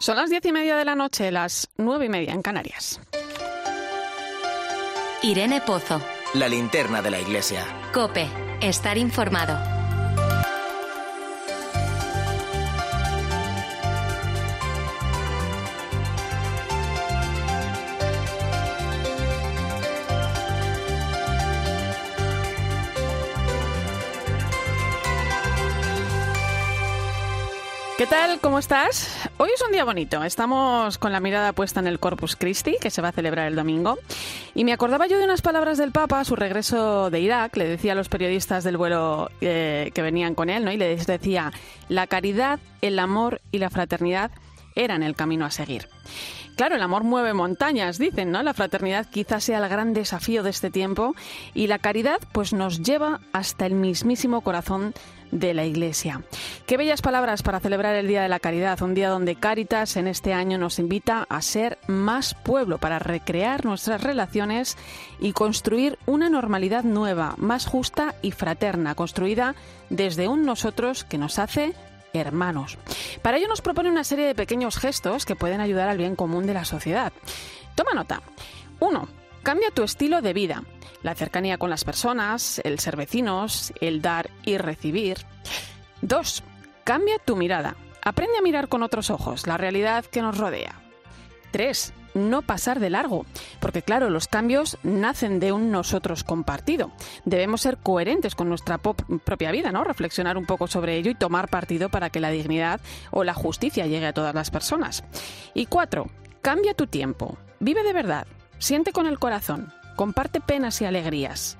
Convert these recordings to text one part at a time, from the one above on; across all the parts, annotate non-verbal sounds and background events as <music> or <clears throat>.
Son las diez y media de la noche, las nueve y media en Canarias. Irene Pozo. La linterna de la iglesia. Cope. Estar informado. ¿Qué tal? ¿Cómo estás? Hoy es un día bonito. Estamos con la mirada puesta en el Corpus Christi, que se va a celebrar el domingo. Y me acordaba yo de unas palabras del Papa a su regreso de Irak. Le decía a los periodistas del vuelo eh, que venían con él, ¿no? Y les decía, la caridad, el amor y la fraternidad eran el camino a seguir. Claro, el amor mueve montañas, dicen, ¿no? La fraternidad quizás sea el gran desafío de este tiempo y la caridad pues nos lleva hasta el mismísimo corazón de la Iglesia. Qué bellas palabras para celebrar el Día de la Caridad, un día donde Cáritas en este año nos invita a ser más pueblo para recrear nuestras relaciones y construir una normalidad nueva, más justa y fraterna, construida desde un nosotros que nos hace hermanos. Para ello nos propone una serie de pequeños gestos que pueden ayudar al bien común de la sociedad. Toma nota. 1. Cambia tu estilo de vida la cercanía con las personas, el ser vecinos, el dar y recibir. 2. Cambia tu mirada. Aprende a mirar con otros ojos la realidad que nos rodea. 3. No pasar de largo, porque claro, los cambios nacen de un nosotros compartido. Debemos ser coherentes con nuestra propia vida, ¿no? Reflexionar un poco sobre ello y tomar partido para que la dignidad o la justicia llegue a todas las personas. Y 4. Cambia tu tiempo. Vive de verdad. Siente con el corazón comparte penas y alegrías.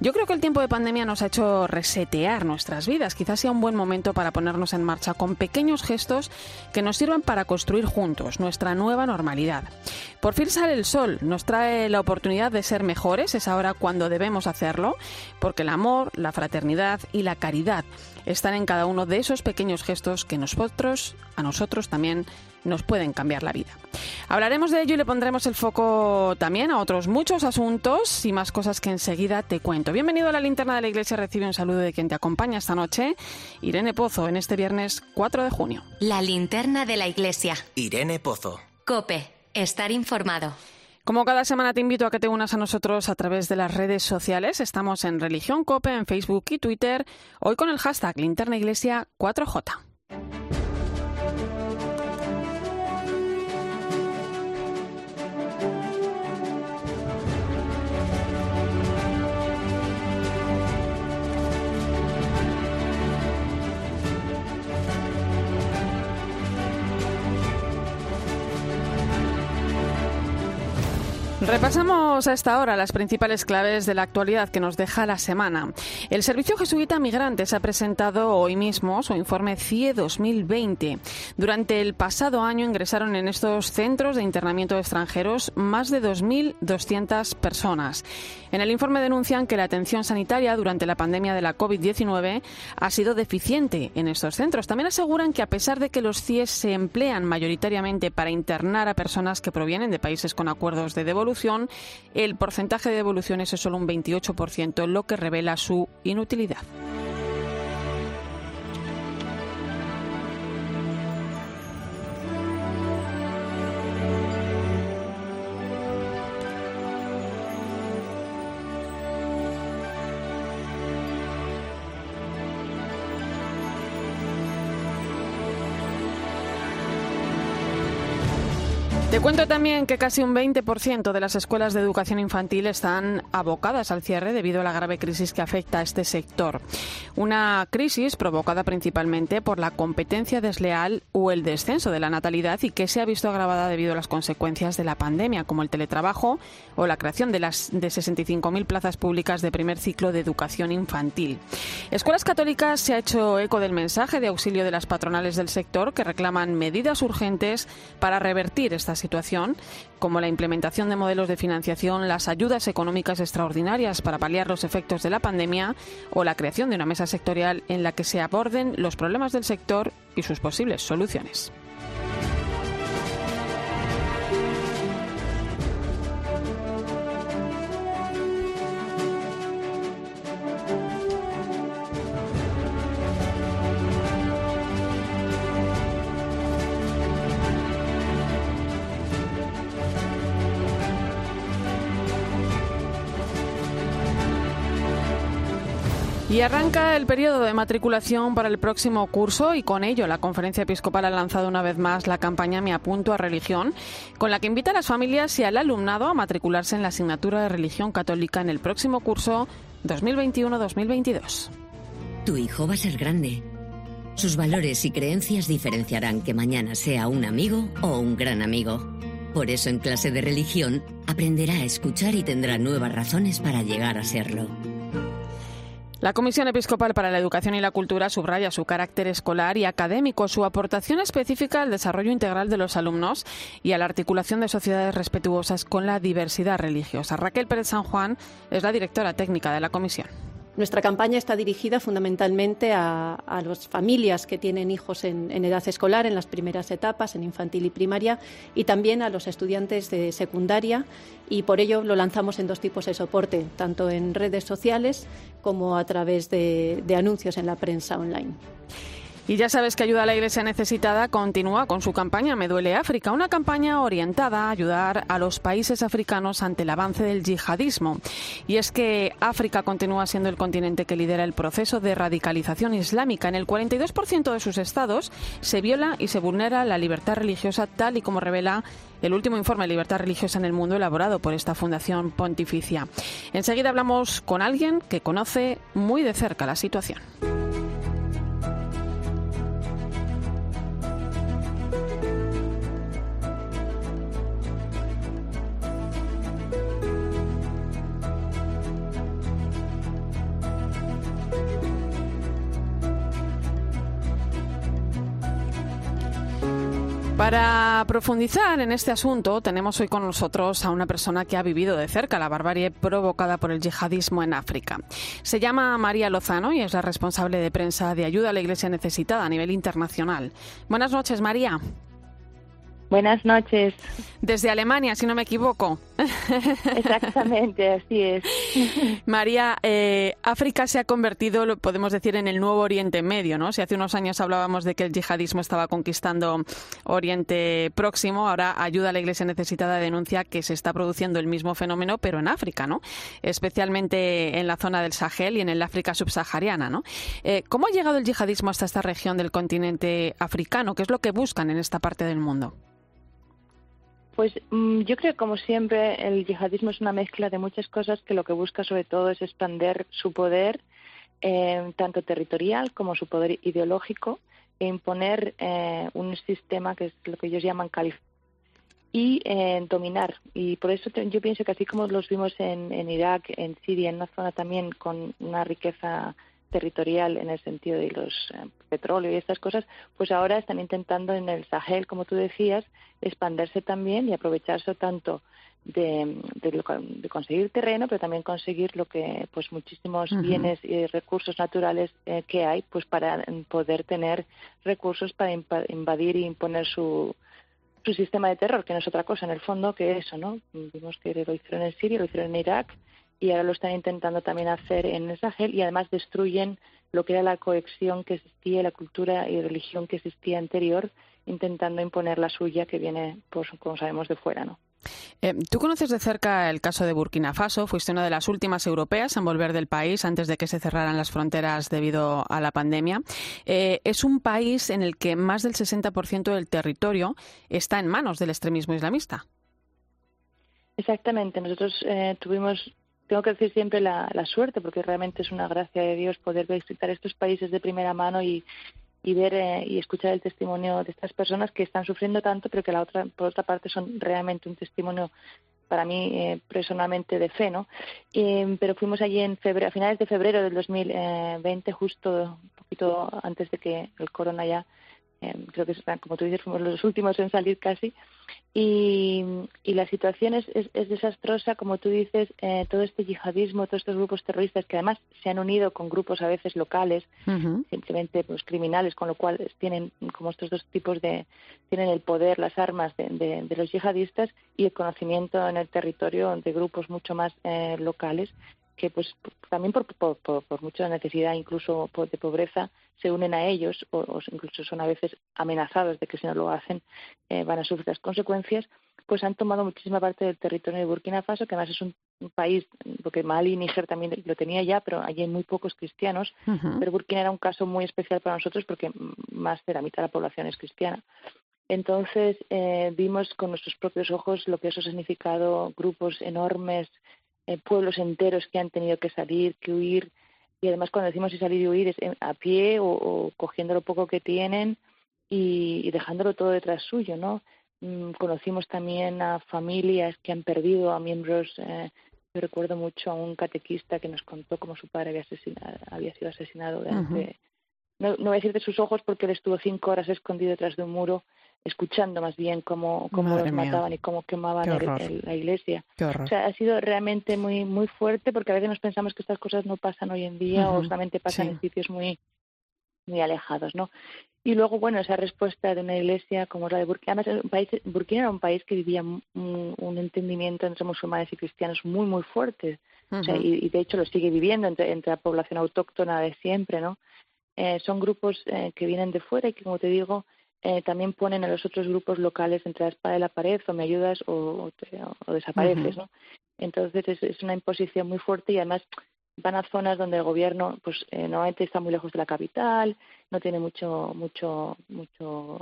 Yo creo que el tiempo de pandemia nos ha hecho resetear nuestras vidas. Quizás sea un buen momento para ponernos en marcha con pequeños gestos que nos sirvan para construir juntos nuestra nueva normalidad. Por fin sale el sol, nos trae la oportunidad de ser mejores, es ahora cuando debemos hacerlo, porque el amor, la fraternidad y la caridad están en cada uno de esos pequeños gestos que nosotros, a nosotros también nos pueden cambiar la vida. Hablaremos de ello y le pondremos el foco también a otros muchos asuntos y más cosas que enseguida te cuento. Bienvenido a la linterna de la iglesia, recibe un saludo de quien te acompaña esta noche, Irene Pozo, en este viernes 4 de junio. La linterna de la iglesia. Irene Pozo. Cope, estar informado. Como cada semana te invito a que te unas a nosotros a través de las redes sociales. Estamos en Religión Cope, en Facebook y Twitter, hoy con el hashtag Linterna Iglesia 4J. Repasamos a esta hora las principales claves de la actualidad que nos deja la semana. El Servicio Jesuita Migrantes ha presentado hoy mismo su informe CIE 2020. Durante el pasado año ingresaron en estos centros de internamiento de extranjeros más de 2.200 personas. En el informe denuncian que la atención sanitaria durante la pandemia de la COVID-19 ha sido deficiente en estos centros. También aseguran que a pesar de que los CIE se emplean mayoritariamente para internar a personas que provienen de países con acuerdos de devolución, el porcentaje de devoluciones es solo un 28%, lo que revela su inutilidad. Cuento también que casi un 20% de las escuelas de educación infantil están abocadas al cierre debido a la grave crisis que afecta a este sector. Una crisis provocada principalmente por la competencia desleal o el descenso de la natalidad y que se ha visto agravada debido a las consecuencias de la pandemia, como el teletrabajo o la creación de las de 65.000 plazas públicas de primer ciclo de educación infantil. Escuelas Católicas se ha hecho eco del mensaje de auxilio de las patronales del sector que reclaman medidas urgentes para revertir esta situación como la implementación de modelos de financiación, las ayudas económicas extraordinarias para paliar los efectos de la pandemia o la creación de una mesa sectorial en la que se aborden los problemas del sector y sus posibles soluciones. Y arranca el periodo de matriculación para el próximo curso y con ello la Conferencia Episcopal ha lanzado una vez más la campaña Me apunto a religión, con la que invita a las familias y al alumnado a matricularse en la asignatura de religión católica en el próximo curso 2021-2022. Tu hijo va a ser grande. Sus valores y creencias diferenciarán que mañana sea un amigo o un gran amigo. Por eso en clase de religión aprenderá a escuchar y tendrá nuevas razones para llegar a serlo. La Comisión Episcopal para la Educación y la Cultura subraya su carácter escolar y académico, su aportación específica al desarrollo integral de los alumnos y a la articulación de sociedades respetuosas con la diversidad religiosa. Raquel Pérez San Juan es la directora técnica de la Comisión. Nuestra campaña está dirigida fundamentalmente a, las familias que tienen hijos en, edad escolar, en las primeras etapas, en infantil y primaria, y también a los estudiantes de secundaria, y por ello lo lanzamos en dos tipos de soporte, tanto en redes sociales como a través de anuncios en la prensa online. Y ya sabes que Ayuda a la Iglesia Necesitada continúa con su campaña Me Duele África, una campaña orientada a ayudar a los países africanos ante el avance del yihadismo. Y es que África continúa siendo el continente que lidera el proceso de radicalización islámica. En el 42% de sus estados se viola y se vulnera la libertad religiosa, tal y como revela el último informe de libertad religiosa en el mundo elaborado por esta Fundación Pontificia. Enseguida hablamos con alguien que conoce muy de cerca la situación. Para profundizar en este asunto, tenemos hoy con nosotros a una persona que ha vivido de cerca la barbarie provocada por el yihadismo en África. Se llama María Lozano y es la responsable de prensa de ayuda a la Iglesia necesitada a nivel internacional. Buenas noches, María. Buenas noches. Desde Alemania, si no me equivoco. Exactamente, <laughs> así es. María, eh, África se ha convertido, lo podemos decir, en el nuevo Oriente Medio, ¿no? Si hace unos años hablábamos de que el yihadismo estaba conquistando Oriente Próximo, ahora ayuda a la Iglesia necesitada denuncia que se está produciendo el mismo fenómeno, pero en África, ¿no? Especialmente en la zona del Sahel y en el África subsahariana, ¿no? Eh, ¿Cómo ha llegado el yihadismo hasta esta región del continente africano? ¿Qué es lo que buscan en esta parte del mundo? Pues mm, yo creo como siempre, el yihadismo es una mezcla de muchas cosas que lo que busca sobre todo es expandir su poder, eh, tanto territorial como su poder ideológico, e imponer eh, un sistema que es lo que ellos llaman califado y eh, dominar. Y por eso yo pienso que así como los vimos en, en Irak, en Siria, en una zona también con una riqueza territorial en el sentido de los eh, petróleo y estas cosas, pues ahora están intentando en el Sahel, como tú decías, expandirse también y aprovecharse tanto de, de, conseguir terreno, pero también conseguir lo que, pues muchísimos bienes y recursos naturales eh, que hay, pues para poder tener recursos para invadir y imponer su, su sistema de terror, que no es otra cosa en el fondo que eso, ¿no? Vimos que lo hicieron en Siria, lo hicieron en Irak y ahora lo están intentando también hacer en el Sahel y además destruyen lo que era la cohesión que existía, la cultura y religión que existía anterior, intentando imponer la suya que viene, pues, como sabemos, de fuera, ¿no? Eh, Tú conoces de cerca el caso de Burkina Faso, fuiste una de las últimas europeas en volver del país antes de que se cerraran las fronteras debido a la pandemia. Eh, es un país en el que más del 60% del territorio está en manos del extremismo islamista. Exactamente. Nosotros eh, tuvimos tengo que decir siempre la, suerte, porque realmente es una gracia de Dios poder visitar estos países de primera mano y, ver eh, y escuchar el testimonio de estas personas que están sufriendo tanto, pero que la otra, por otra parte son realmente un testimonio para mí eh, personalmente de fe, ¿no? pero fuimos allí en febrero, a finales de febrero del 2020, justo un poquito antes de que el corona ya Em, creo que como tú dices, fuimos los últimos en salir casi. Y, la situación es, es, desastrosa, como tú dices, eh, todo este yihadismo, todos estos grupos terroristas que además se han unido con grupos a veces locales, simplemente pues, criminales, con lo cual tienen como estos dos tipos de, tienen el poder, las armas de, de, los yihadistas y el conocimiento en el territorio de grupos mucho más eh, locales que pues también por, por, por, mucha necesidad incluso de pobreza se unen a ellos o, incluso son a veces amenazados de que si no lo hacen eh, van a sufrir las consecuencias pues han tomado muchísima parte del territorio de Burkina Faso que además es un país, porque Mali y Níger también lo tenía ya, pero allí hay muy pocos cristianos, pero Burkina era un caso muy especial para nosotros porque más de la mitad de la población es cristiana. Entonces eh, vimos con nuestros propios ojos lo que eso ha significado, grupos enormes, eh, pueblos enteros que han tenido que salir, que huir, y además cuando decimos y salir y huir es a pie o, cogiendo lo poco que tienen y, dejándolo todo detrás suyo, ¿no? Mm, conocimos también a familias que han perdido a miembros. Eh, yo recuerdo mucho a un catequista que nos contó cómo su padre había, había sido asesinado. no, no voy a decir de sus ojos porque él estuvo cinco horas escondido detrás de un muro escuchando más bien cómo, cómo los mataban y cómo quemaban la iglesia. O sea, ha sido realmente muy muy fuerte porque a veces nos pensamos que estas cosas no pasan hoy en día o solamente pasan en sitios muy muy alejados, ¿no? Y luego, bueno, esa respuesta de una iglesia como la de Burkina, un país, Burkina era un país que vivía un, entendimiento entre musulmanes y cristianos muy, muy fuerte. o sea, y, de hecho lo sigue viviendo entre, entre la población autóctona de siempre, ¿no? Eh, son grupos eh, que vienen de fuera y que, como te digo, eh, también ponen a los otros grupos locales entre la espada y la pared, o me ayudas o, o, desapareces, ¿no? Entonces es, es, una imposición muy fuerte y además van a zonas donde el gobierno pues eh, normalmente está muy lejos de la capital no tiene mucho mucho mucho,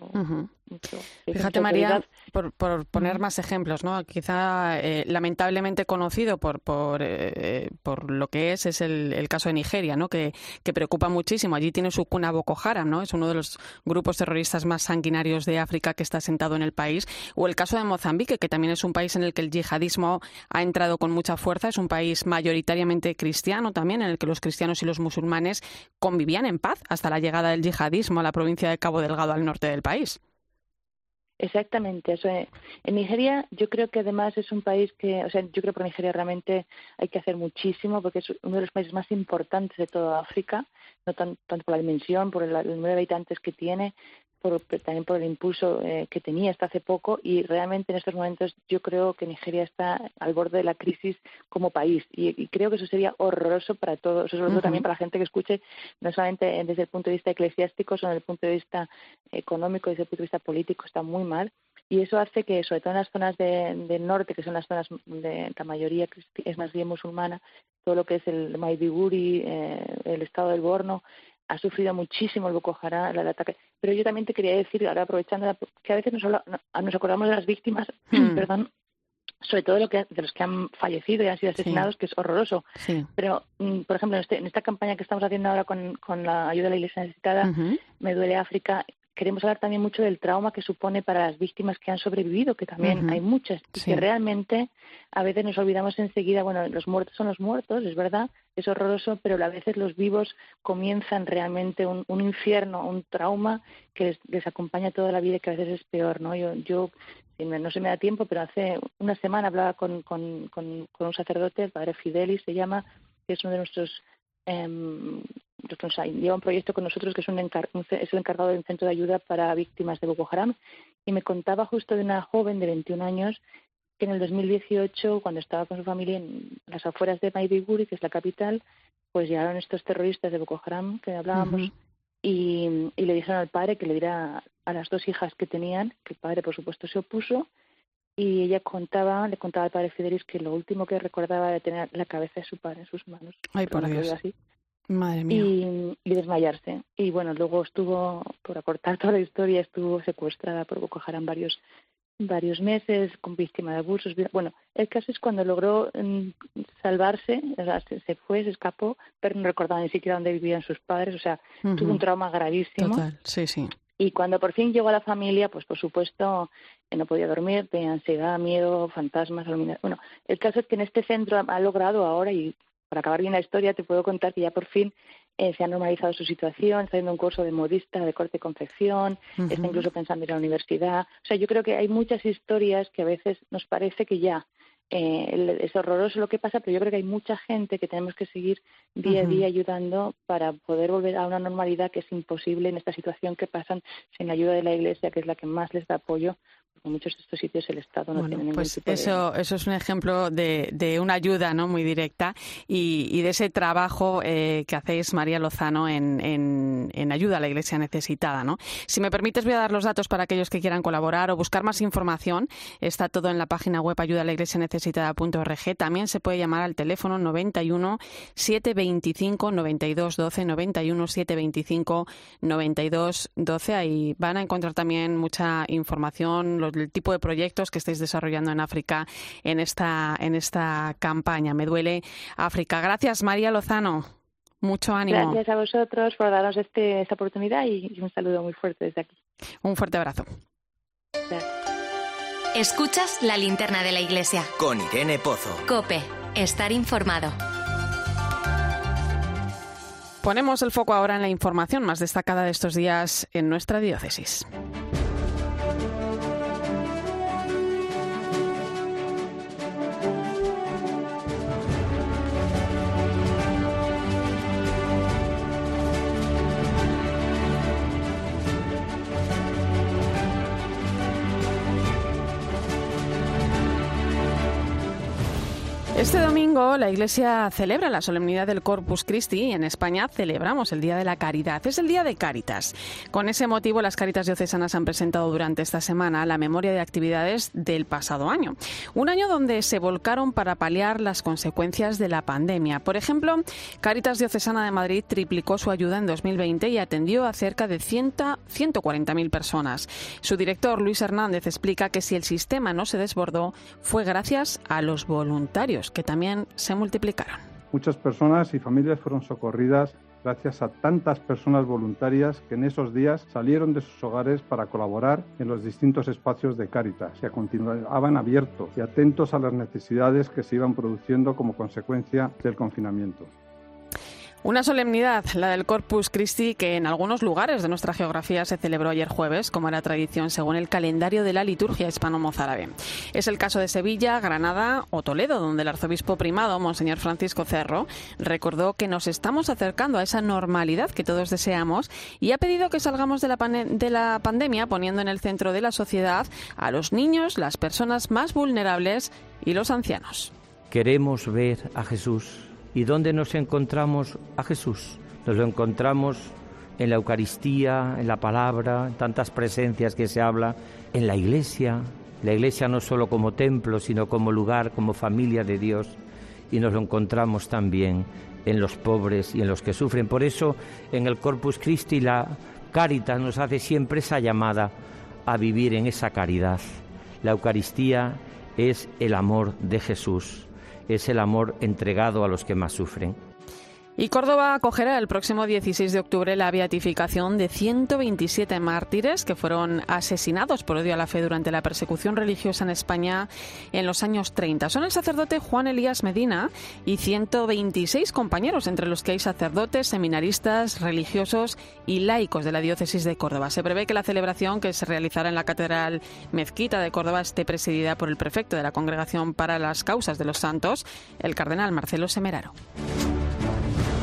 fíjate María por, por, poner más ejemplos no quizá eh, lamentablemente conocido por por, eh, por lo que es es el, el, caso de Nigeria no que, que preocupa muchísimo. Allí tiene su cuna Boko Haram no es uno de los grupos terroristas más sanguinarios de África que está sentado en el país. O el caso de Mozambique que también es un país en el que el yihadismo ha entrado con mucha fuerza. Es un país mayoritariamente cristiano también en el que los cristianos y los musulmanes convivían en paz hasta la llegada del yihadismo a la provincia de Cabo Delgado al norte del país. Exactamente, eso. En Nigeria yo creo que además es un país que, o sea, yo creo que en Nigeria realmente hay que hacer muchísimo porque es uno de los países más importantes de toda África, no tanto por la dimensión, por el número de habitantes que tiene, también por el impulso eh, que tenía hasta hace poco y realmente en estos momentos yo creo que Nigeria está al borde de la crisis como país y, creo que eso sería horroroso para todos, sobre todo también para la gente que escuche, no solamente desde el punto de vista eclesiástico, sino desde el punto de vista económico, desde el punto de vista político, está muy mal y eso hace que, sobre todo en las zonas del norte, que son las zonas de la mayoría es más bien musulmana, todo lo que es el Maiduguri, eh, el estado del Borno, ha sufrido muchísimo el Boko Haram, el ataque. Pero yo también te quería decir, ahora aprovechando, que a veces nos, nos acordamos de las víctimas, <clears throat> hmm. perdón, sobre todo de, lo que, de los que han fallecido y han sido asesinados, que es horroroso. Pero, mm, por ejemplo, en, este, en, esta campaña que estamos haciendo ahora con, con la ayuda de la Iglesia Necesitada, Me Duele África, queremos hablar también mucho del trauma que supone para las víctimas que han sobrevivido, que también hay muchas, y que realmente a veces nos olvidamos enseguida, bueno, los muertos son los muertos, es verdad, es horroroso, pero a veces los vivos comienzan realmente un, infierno, un trauma que les, acompaña toda la vida y que a veces es peor, ¿no? Yo, yo no se me da tiempo, pero hace una semana hablaba con, con, con, con un sacerdote, el padre Fidelis se llama, que es uno de nuestros eh, lleva un proyecto con nosotros que es, un es el encargado de un centro de ayuda para víctimas de Boko Haram. Y me contaba justo de una joven de 21 años que en el 2018, cuando estaba con su familia en las afueras de Maiduguri, que es la capital, pues llegaron estos terroristas de Boko Haram que hablábamos y, y, le dijeron al padre que le diera a las dos hijas que tenían, que el padre por supuesto se opuso y ella contaba, le contaba al padre Fidelis que lo último que recordaba era tener la cabeza de su padre en sus manos. Ay, por Dios. Así. Madre mía. Y, desmayarse. Y bueno, luego estuvo, por acortar <laughs> toda la historia, estuvo secuestrada por Boko Haram varios, varios meses, con víctima de abusos. Bueno, el caso es cuando logró mm, salvarse, o sea, se, fue, se escapó, pero no recordaba ni siquiera dónde vivían sus padres, o sea, tuvo un trauma gravísimo. Total, sí, sí. Y cuando por fin llegó a la familia, pues por supuesto no podía dormir, tenía ansiedad, miedo, fantasmas, Bueno, el caso es que en este centro ha logrado ahora, y para acabar bien la historia, te puedo contar que ya por fin eh, se ha normalizado su situación, está haciendo un curso de modista, de corte y confección, está incluso pensando en ir a la universidad. O sea, yo creo que hay muchas historias que a veces nos parece que ya eh, es horroroso lo que pasa, pero yo creo que hay mucha gente que tenemos que seguir día a día ayudando para poder volver a una normalidad que es imposible en esta situación que pasan sin la ayuda de la Iglesia, que es la que más les da apoyo, en muchos de estos sitios el Estado no tiene ningún pues tipo eso, eso es un ejemplo de, de una ayuda no muy directa y, y de ese trabajo eh, que hacéis, María Lozano, en, en, en, ayuda a la Iglesia necesitada. ¿no? Si me permites, voy a dar los datos para aquellos que quieran colaborar o buscar más información. Está todo en la página web ayuda a la Iglesia necesitada.org. También se puede llamar al teléfono 91 725 92 12, 91 725 92 12. Ahí van a encontrar también mucha información, el tipo de proyectos que estáis desarrollando en África en esta, en esta campaña. Me duele África. Gracias, María Lozano. Mucho ánimo. Gracias a vosotros por darnos este, esta oportunidad y un saludo muy fuerte desde aquí. Un fuerte abrazo. Escuchas la linterna de la iglesia. Con Irene Pozo. Cope, estar informado. Ponemos el foco ahora en la información más destacada de estos días en nuestra diócesis. Este domingo la Iglesia celebra la solemnidad del Corpus Christi y en España celebramos el Día de la Caridad. Es el Día de Cáritas. Con ese motivo, las Cáritas diocesanas han presentado durante esta semana la memoria de actividades del pasado año. Un año donde se volcaron para paliar las consecuencias de la pandemia. Por ejemplo, Cáritas Diocesana de Madrid triplicó su ayuda en 2020 y atendió a cerca de 140.000 personas. Su director, Luis Hernández, explica que si el sistema no se desbordó fue gracias a los voluntarios que también se multiplicaron. Muchas personas y familias fueron socorridas gracias a tantas personas voluntarias que en esos días salieron de sus hogares para colaborar en los distintos espacios de Cáritas, que continuaban abiertos y atentos a las necesidades que se iban produciendo como consecuencia del confinamiento. Una solemnidad, la del Corpus Christi, que en algunos lugares de nuestra geografía se celebró ayer jueves, como era tradición según el calendario de la liturgia hispano-mozárabe. Es el caso de Sevilla, Granada o Toledo, donde el arzobispo primado, Monseñor Francisco Cerro, recordó que nos estamos acercando a esa normalidad que todos deseamos y ha pedido que salgamos de la, de la pandemia poniendo en el centro de la sociedad a los niños, las personas más vulnerables y los ancianos. Queremos ver a Jesús ¿Y dónde nos encontramos a Jesús? Nos lo encontramos en la Eucaristía, en la palabra, en tantas presencias que se habla, en la iglesia. La iglesia no solo como templo, sino como lugar, como familia de Dios. Y nos lo encontramos también en los pobres y en los que sufren. Por eso en el Corpus Christi la Caritas nos hace siempre esa llamada a vivir en esa caridad. La Eucaristía es el amor de Jesús es el amor entregado a los que más sufren. Y Córdoba acogerá el próximo 16 de octubre la beatificación de 127 mártires que fueron asesinados por odio a la fe durante la persecución religiosa en España en los años 30. Son el sacerdote Juan Elías Medina y 126 compañeros, entre los que hay sacerdotes, seminaristas, religiosos y laicos de la diócesis de Córdoba. Se prevé que la celebración que se realizará en la Catedral Mezquita de Córdoba esté presidida por el prefecto de la Congregación para las Causas de los Santos, el cardenal Marcelo Semeraro. Thank you.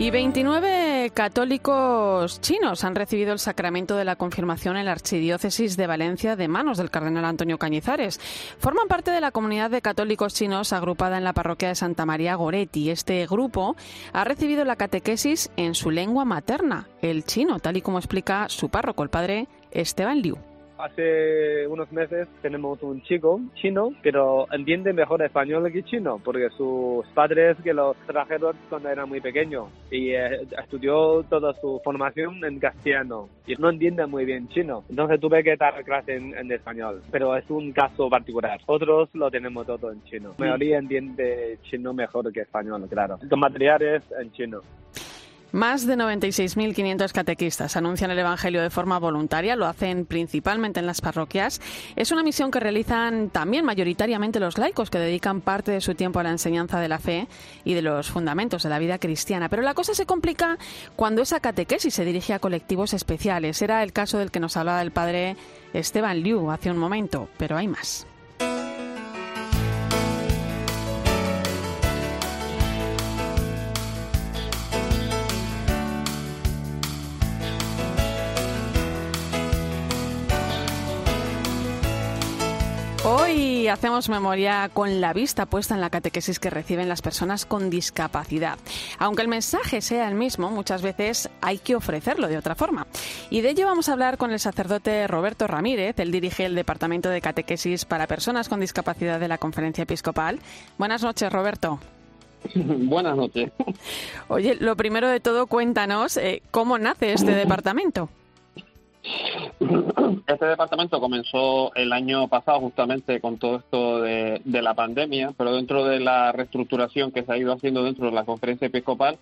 Y 29 católicos chinos han recibido el sacramento de la confirmación en la Archidiócesis de Valencia de manos del cardenal Antonio Cañizares. Forman parte de la comunidad de católicos chinos agrupada en la parroquia de Santa María Goretti. Este grupo ha recibido la catequesis en su lengua materna, el chino, tal y como explica su párroco, el padre Esteban Liu. Hace unos meses tenemos un chico chino, pero entiende mejor español que chino, porque sus padres que lo trajeron cuando era muy pequeño y eh, estudió toda su formación en castellano y no entiende muy bien chino. Entonces tuve que dar clase en, español, pero es un caso particular. Otros lo tenemos todo en chino. La mayoría entiende chino mejor que español, claro. Los materiales en chino. Más de 96.500 catequistas anuncian el Evangelio de forma voluntaria, lo hacen principalmente en las parroquias. Es una misión que realizan también mayoritariamente los laicos, que dedican parte de su tiempo a la enseñanza de la fe y de los fundamentos de la vida cristiana. Pero la cosa se complica cuando esa catequesis se dirige a colectivos especiales. Era el caso del que nos hablaba el padre Esteban Liu hace un momento, pero hay más. Hoy hacemos memoria con la vista puesta en la catequesis que reciben las personas con discapacidad. Aunque el mensaje sea el mismo, muchas veces hay que ofrecerlo de otra forma. Y de ello vamos a hablar con el sacerdote Roberto Ramírez. Él dirige el Departamento de Catequesis para Personas con Discapacidad de la Conferencia Episcopal. Buenas noches, Roberto. <laughs> Buenas noches. Oye, lo primero de todo, cuéntanos eh, cómo nace este <laughs> departamento. Este departamento comenzó el año pasado justamente con todo esto de, la pandemia, pero dentro de la reestructuración que se ha ido haciendo dentro de la conferencia episcopal,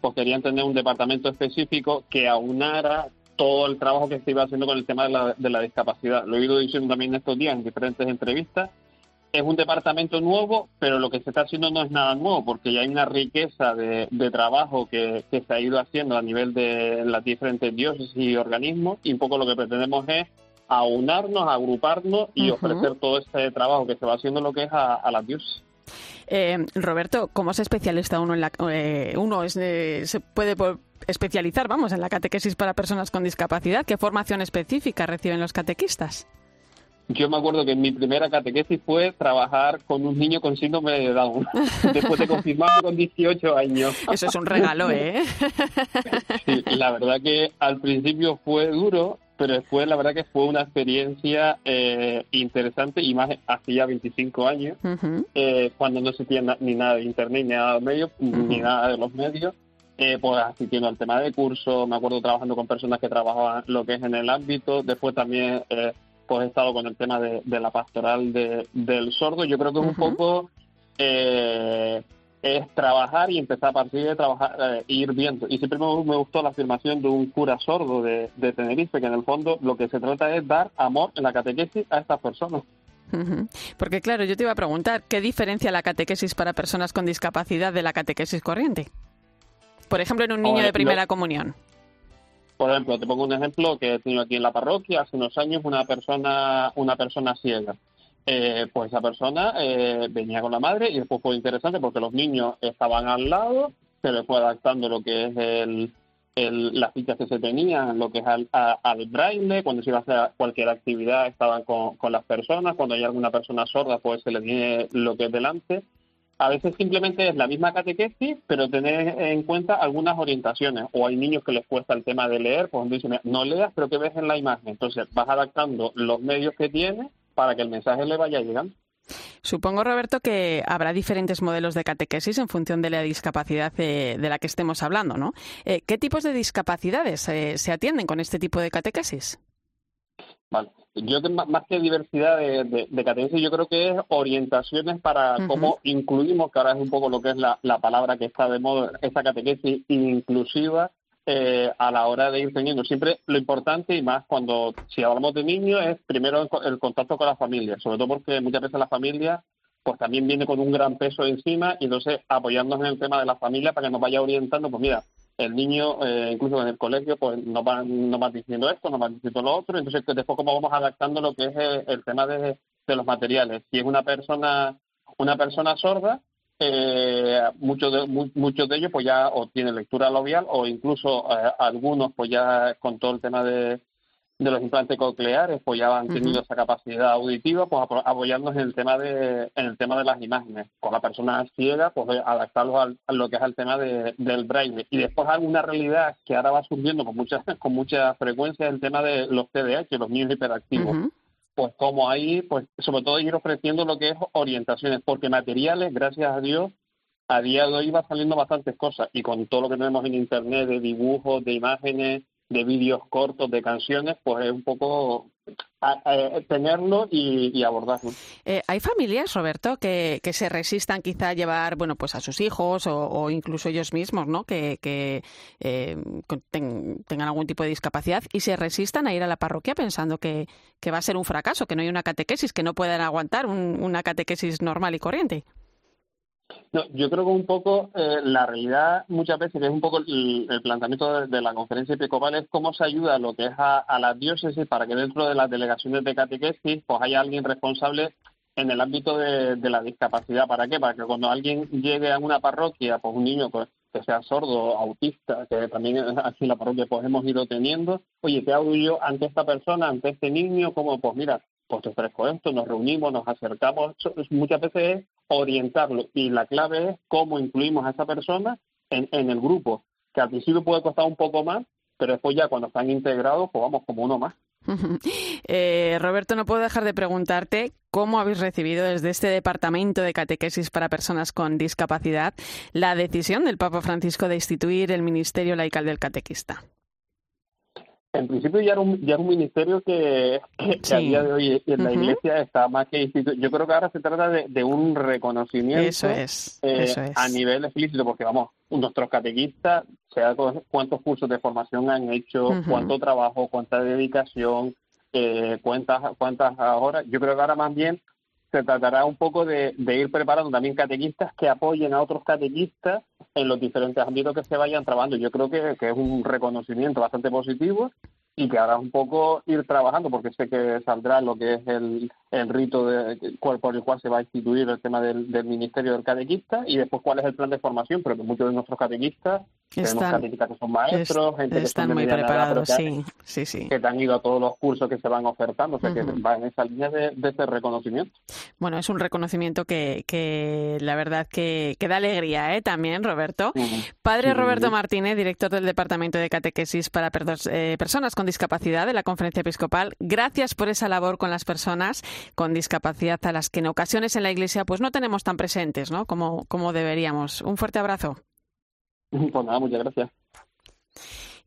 pues querían tener un departamento específico que aunara todo el trabajo que se iba haciendo con el tema de la, de la discapacidad. Lo he ido diciendo también estos días en diferentes entrevistas es un departamento nuevo, pero lo que se está haciendo no es nada nuevo, porque ya hay una riqueza de, trabajo que, se ha ido haciendo a nivel de las diferentes dioses y organismos, y un poco lo que pretendemos es aunarnos, agruparnos y ofrecer todo este trabajo que se va haciendo lo que es a, las dioses. Eh, Roberto, ¿cómo se especializa uno en la eh, uno es, eh, se puede especializar, vamos, en la catequesis para personas con discapacidad? ¿Qué formación específica reciben los catequistas? Yo me acuerdo que mi primera catequesis fue trabajar con un niño con síndrome de Down, <laughs> después de confirmarlo con 18 años. Eso es un regalo, ¿eh? <laughs> Sí, la verdad que al principio fue duro, pero después la verdad que fue una experiencia eh, interesante y más hacía 25 años, eh, cuando no existía ni nada de internet, ni nada de medios, ni nada de los medios. Eh, pues asistiendo al tema de curso, me acuerdo trabajando con personas que trabajaban lo que es en el ámbito, después también eh, pues he estado con el tema de, la pastoral del sordo. Yo creo que un poco eh, es trabajar y empezar a partir de trabajar, eh, ir viendo. Y siempre me, gustó la afirmación de un cura sordo de, Tenerife, que en el fondo lo que se trata es dar amor en la catequesis a estas personas. Porque claro, yo te iba a preguntar, ¿qué diferencia la catequesis para personas con discapacidad de la catequesis corriente? Por ejemplo, en un niño de primera comunión. Por ejemplo, te pongo un ejemplo que he tenido aquí en la parroquia. Hace unos años una persona, una persona ciega. Eh, pues esa persona eh, venía con la madre y después fue interesante porque los niños estaban al lado, se le fue adaptando lo que es el, las fichas que se tenían, lo que es al, al, braille, cuando se iba a hacer cualquier actividad estaban con, con las personas, cuando hay alguna persona sorda pues se le tiene lo que es delante a veces simplemente es la misma catequesis, pero tener en cuenta algunas orientaciones. O hay niños que les cuesta el tema de leer, pues dicen, no leas, pero que ves en la imagen. Entonces vas adaptando los medios que tienes para que el mensaje le vaya llegando. Supongo, Roberto, que habrá diferentes modelos de catequesis en función de la discapacidad de, la que estemos hablando, ¿no? Eh, ¿Qué tipos de discapacidades eh, se atienden con este tipo de catequesis? Vale. Yo más que diversidad de, de, catequesis, yo creo que es orientaciones para cómo incluimos, que ahora es un poco lo que es la, palabra que está de moda, esta catequesis inclusiva eh, a la hora de ir teniendo. Siempre lo importante y más cuando, si hablamos de niños, es primero el, contacto con la familia, sobre todo porque muchas veces la familia pues también viene con un gran peso encima y entonces apoyarnos en el tema de la familia para que nos vaya orientando, pues mira, el niño, eh, incluso en el colegio, pues nos van, nos van diciendo esto, nos van diciendo lo otro, entonces después cómo vamos adaptando lo que es el, tema de, los materiales. Si es una persona, una persona sorda, eh, muchos de, muchos de ellos pues ya o tienen lectura labial o incluso eh, algunos pues ya con todo el tema de, de los implantes cocleares, pues ya han tenido esa capacidad auditiva, pues apoyarnos en el tema de en el tema de las imágenes. Con la persona ciega, pues adaptarlos a lo que es el tema de, del braille. Y después hay una realidad que ahora va surgiendo con mucha <laughs> con mucha frecuencia el tema de los TDAH, los niños hiperactivos. Pues como ahí, pues sobre todo ir ofreciendo lo que es orientaciones, porque materiales, gracias a Dios, a día de hoy va saliendo bastantes cosas y con todo lo que tenemos en internet de dibujos, de imágenes, de vídeos cortos, de canciones, pues es un poco tenerlo y, abordarlo. Eh, ¿Hay familias, Roberto, que, que, se resistan quizá a llevar bueno, pues a sus hijos o, incluso ellos mismos, ¿no? que, que eh, tengan algún tipo de discapacidad y se resistan a ir a la parroquia pensando que, que, va a ser un fracaso, que no hay una catequesis, que no puedan aguantar una catequesis normal y corriente? No, yo creo que un poco eh, la realidad muchas veces, que es un poco el, planteamiento de, la conferencia episcopal, es cómo se ayuda lo que es a, a diócesis para que dentro de las delegaciones de catequesis pues haya alguien responsable en el ámbito de, la discapacidad. ¿Para qué? Para que cuando alguien llegue a una parroquia, pues un niño pues, que sea sordo, autista, que también aquí en la parroquia pues hemos ido teniendo, oye, ¿qué hago yo ante esta persona, ante este niño? Como, pues mira, pues te ofrezco esto, nos reunimos, nos acercamos, muchas veces es orientarlo y la clave es cómo incluimos a esa persona en, en el grupo, que al principio puede costar un poco más, pero después ya cuando están integrados, pues vamos como uno más. <laughs> Eh, Roberto, no puedo dejar de preguntarte cómo habéis recibido desde este Departamento de Catequesis para Personas con Discapacidad la decisión del Papa Francisco de instituir el Ministerio Laical del Catequista. En principio ya era un, ya un ministerio que, a día de hoy en la Iglesia está más que instituido. Yo creo que ahora se trata de, un reconocimiento eh, eso es, a nivel explícito, porque vamos, nuestros catequistas, sea cuántos cursos de formación han hecho, cuánto trabajo, cuánta dedicación, eh, cuántas, cuántas horas. Yo creo que ahora más bien se tratará un poco de, ir preparando también catequistas que apoyen a otros catequistas en los diferentes ámbitos que se vayan trabajando. Yo creo que, que es un reconocimiento bastante positivo y que ahora un poco ir trabajando, porque sé que saldrá lo que es el, el rito de, por el cual se va a instituir el tema del, del Ministerio del Catequista y después cuál es el plan de formación, pero que muchos de nuestros catequistas, tenemos catequistas que son maestros, gente que están muy preparados, sí, sí, sí. Que han ido a todos los cursos que se van ofertando, o sea, que va en esa línea de, de, ese reconocimiento. Bueno, es un reconocimiento que, que la verdad que, que da alegría, ¿eh? También, Roberto. Padre Roberto Martínez, director del Departamento de Catequesis para eh, Personas con Discapacidad de la Conferencia Episcopal, gracias por esa labor con las personas con discapacidad a las que en ocasiones en la Iglesia pues no tenemos tan presentes, ¿no? Como, como deberíamos. Un fuerte abrazo. <laughs> Pues nada, muchas gracias.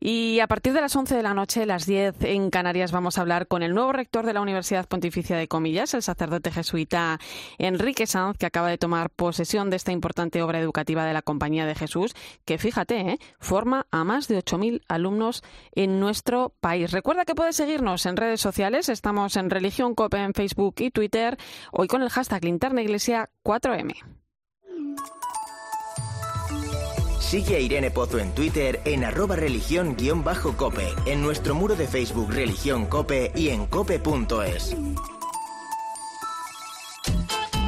Y a partir de las 11 de la noche, las 10 en Canarias, vamos a hablar con el nuevo rector de la Universidad Pontificia de Comillas, el sacerdote jesuita Enrique Sanz, que acaba de tomar posesión de esta importante obra educativa de la Compañía de Jesús, que fíjate, ¿eh? forma a más de 8.000 alumnos en nuestro país. Recuerda que puedes seguirnos en redes sociales, estamos en Religión Cope en Facebook y Twitter, hoy con el hashtag Linterna Iglesia 4M. Sigue a Irene Pozo en Twitter en arroba religión-cope, en nuestro muro de Facebook Religión Cope y en cope.es.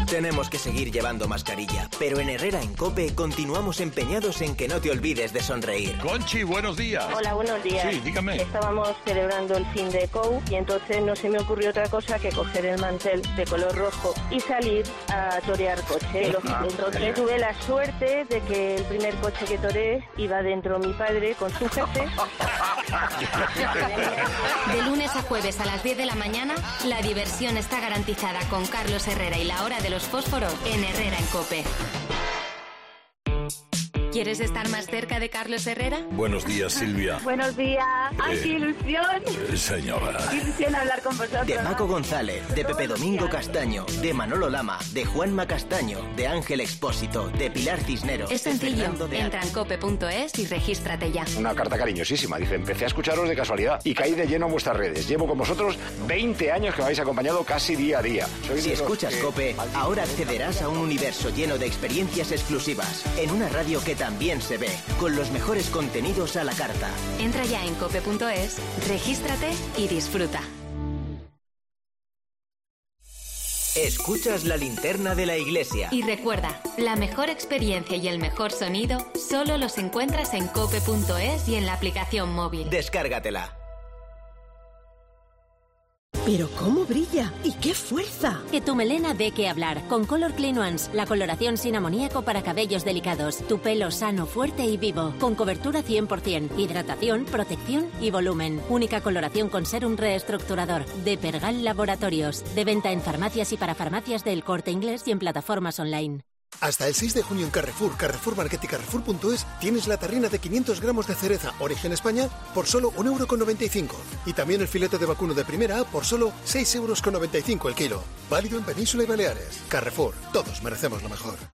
Tenemos que seguir llevando mascarilla, pero en Herrera en Cope continuamos empeñados en que no te olvides de sonreír. Conchi, buenos días. Hola, buenos días. Sí, dígame. Estábamos celebrando el fin de COU y entonces no se me ocurrió otra cosa que coger el mantel de color rojo y salir a torear coche. Ah, entonces tuve la suerte de que el primer coche que toreé iba dentro mi padre con su jefe. <laughs> De lunes a jueves a las 10 de la mañana, la diversión está garantizada con Carlos Herrera y la hora de los fósforos en Herrera en Cope. ¿Quieres estar más cerca de Carlos Herrera? Buenos días, Silvia. <laughs> Buenos días. ¡Ay, qué ilusión! Eh, señora. Qué ilusión hablar con vosotros. De Paco González, de Pepe Domingo Castaño, de Manolo Lama, de Juanma Castaño, de Ángel Expósito, de Pilar Cisneros. Es sencillo. Entra en cope.es y regístrate ya. Una carta cariñosísima. Dice, empecé a escucharos de casualidad y caí de lleno en vuestras redes. Llevo con vosotros 20 años que me habéis acompañado casi día a día. si escuchas Cope, ahora accederás a un universo lleno de experiencias exclusivas. En una radio que también se ve, con los mejores contenidos a la carta. Entra ya en cope.es, regístrate y disfruta. Escuchas la linterna de la iglesia. Y recuerda, la mejor experiencia y el mejor sonido solo los encuentras en cope.es y en la aplicación móvil. Descárgatela. Pero cómo brilla y qué fuerza. Que tu melena dé que hablar con Color Clean Ones, la coloración sin amoníaco para cabellos delicados. Tu pelo sano, fuerte y vivo, con cobertura 100%, hidratación, protección y volumen. Única coloración con serum reestructurador de Pergal Laboratorios, de venta en farmacias y para farmacias del Corte Inglés y en plataformas online. Hasta el 6 de junio en Carrefour, Carrefour Market Carrefour.es tienes la tarrina de 500 gramos de cereza origen España por solo 1,95€ y también el filete de vacuno de primera A por solo 6,95€ el kilo. Válido en Península y Baleares. Carrefour, todos merecemos lo mejor.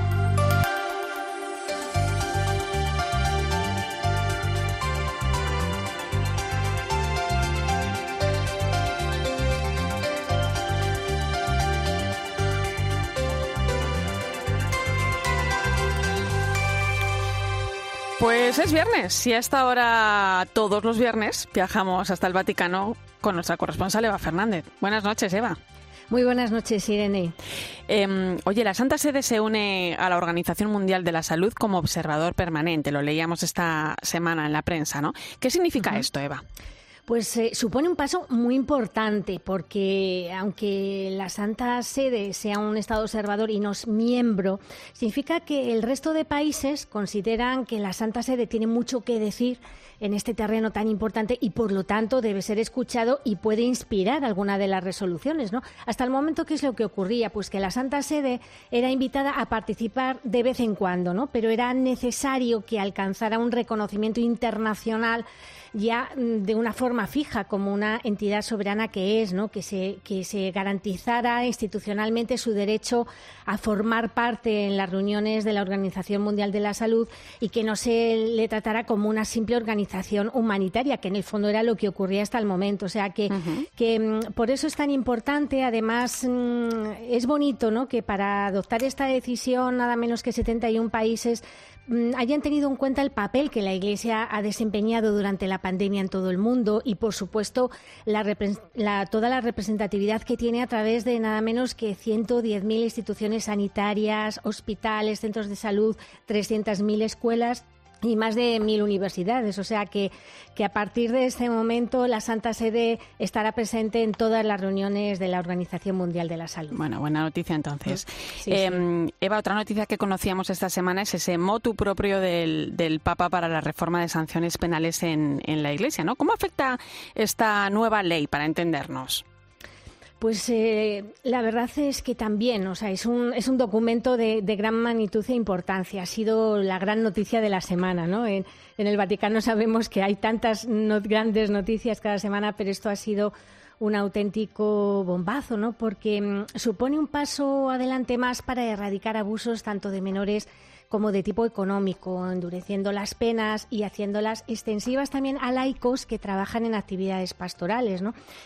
Pues es viernes y a esta hora, todos los viernes, viajamos hasta el Vaticano con nuestra corresponsal Eva Fernández. Buenas noches, Eva. Muy buenas noches, Irene. Eh, oye, la Santa Sede se une a la Organización Mundial de la Salud como observador permanente. Lo leíamos esta semana en la prensa, ¿no? ¿Qué significa esto, Eva? Pues eh, supone un paso muy importante porque aunque la Santa Sede sea un Estado observador y no es miembro, significa que el resto de países consideran que la Santa Sede tiene mucho que decir en este terreno tan importante y por lo tanto debe ser escuchado y puede inspirar alguna de las resoluciones, ¿no? Hasta el momento qué es lo que ocurría, pues que la Santa Sede era invitada a participar de vez en cuando, ¿no? Pero era necesario que alcanzara un reconocimiento internacional ya mm, de una forma fija como una entidad soberana que es, ¿no? que, se, que se garantizara institucionalmente su derecho a formar parte en las reuniones de la Organización Mundial de la Salud y que no se le tratara como una simple organización humanitaria, que en el fondo era lo que ocurría hasta el momento. O sea que, que mm, por eso es tan importante, además mm, es bonito ¿no? que para adoptar esta decisión nada menos que 71 países hayan tenido en cuenta el papel que la Iglesia ha desempeñado durante la pandemia en todo el mundo y, por supuesto, toda la representatividad que tiene a través de nada menos que 110.000 instituciones sanitarias, hospitales, centros de salud, 300.000 escuelas y más de mil universidades. O sea que, que, a partir de este momento la Santa Sede estará presente en todas las reuniones de la Organización Mundial de la Salud. Bueno, buena noticia entonces. Em, Eva, otra noticia que conocíamos esta semana es ese motu propio del, del Papa para la reforma de sanciones penales en, en la Iglesia. ¿no? ¿Cómo afecta esta nueva ley para entendernos? Pues eh, la verdad es que también, o sea, es un, es un documento de, gran magnitud e importancia. Ha sido la gran noticia de la semana, ¿no? En, el Vaticano sabemos que hay tantas grandes noticias cada semana, pero esto ha sido un auténtico bombazo, ¿no? Porque mm, supone un paso adelante más para erradicar abusos tanto de menores como de tipo económico, endureciendo las penas y haciéndolas extensivas también a laicos que trabajan en actividades pastorales.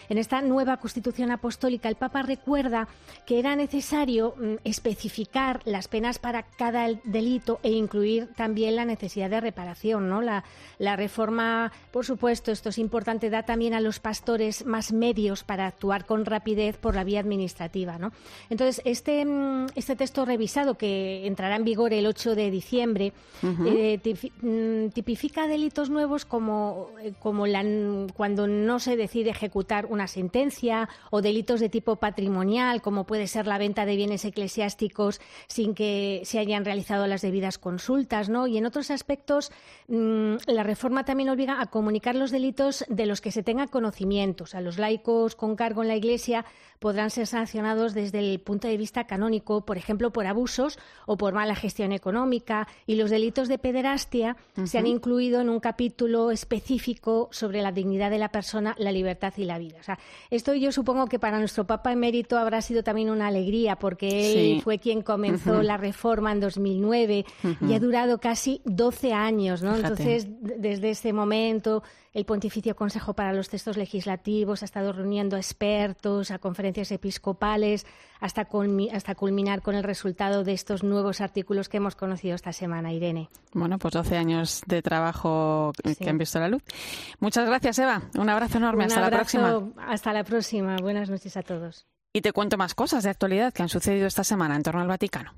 En esta nueva Constitución Apostólica, el Papa recuerda que era necesario mm, especificar las penas para cada delito e incluir también la necesidad de reparación. La, reforma, por supuesto, esto es importante, da también a los pastores más medios para actuar con rapidez por la vía administrativa. Entonces, este, mm, este texto revisado que entrará en vigor el 8 de diciembre, eh, mm, tipifica delitos nuevos como, eh, como la, cuando no se decide ejecutar una sentencia o delitos de tipo patrimonial, como puede ser la venta de bienes eclesiásticos sin que se hayan realizado las debidas consultas, ¿no? Y en otros aspectos, mm, la reforma también obliga a comunicar los delitos de los que se tenga conocimiento. O sea, los laicos con cargo en la Iglesia podrán ser sancionados desde el punto de vista canónico, por ejemplo, por abusos o por mala gestión económica, y los delitos de pederastia se han incluido en un capítulo específico sobre la dignidad de la persona, la libertad y la vida. O sea, esto yo supongo que para nuestro Papa emérito habrá sido también una alegría, porque él fue quien comenzó la reforma en 2009 y ha durado casi 12 años, ¿no? Entonces, desde ese momento el Pontificio Consejo para los Textos Legislativos ha estado reuniendo expertos, a conferencias episcopales, hasta, hasta culminar con el resultado de estos nuevos artículos que hemos conocido esta semana, Irene. Bueno, pues 12 años de trabajo que han visto la luz. Muchas gracias, Eva. Un abrazo enorme. hasta la próxima. Hasta la próxima. Buenas noches a todos. Y te cuento más cosas de actualidad que han sucedido esta semana en torno al Vaticano.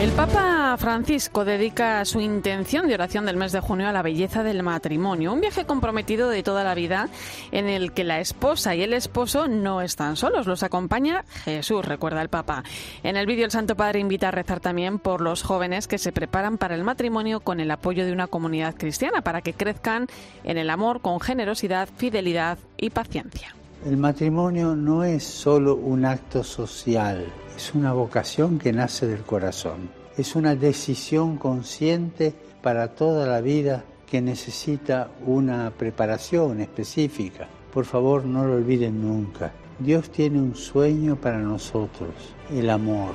El Papa Francisco dedica su intención de oración del mes de junio a la belleza del matrimonio, un viaje comprometido de toda la vida en el que la esposa y el esposo no están solos, los acompaña Jesús, recuerda el Papa. En el vídeo el Santo Padre invita a rezar también por los jóvenes que se preparan para el matrimonio con el apoyo de una comunidad cristiana para que crezcan en el amor con generosidad, fidelidad y paciencia. El matrimonio no es solo un acto social, es una vocación que nace del corazón. Es una decisión consciente para toda la vida que necesita una preparación específica. Por favor, no lo olviden nunca. Dios tiene un sueño para nosotros, el amor.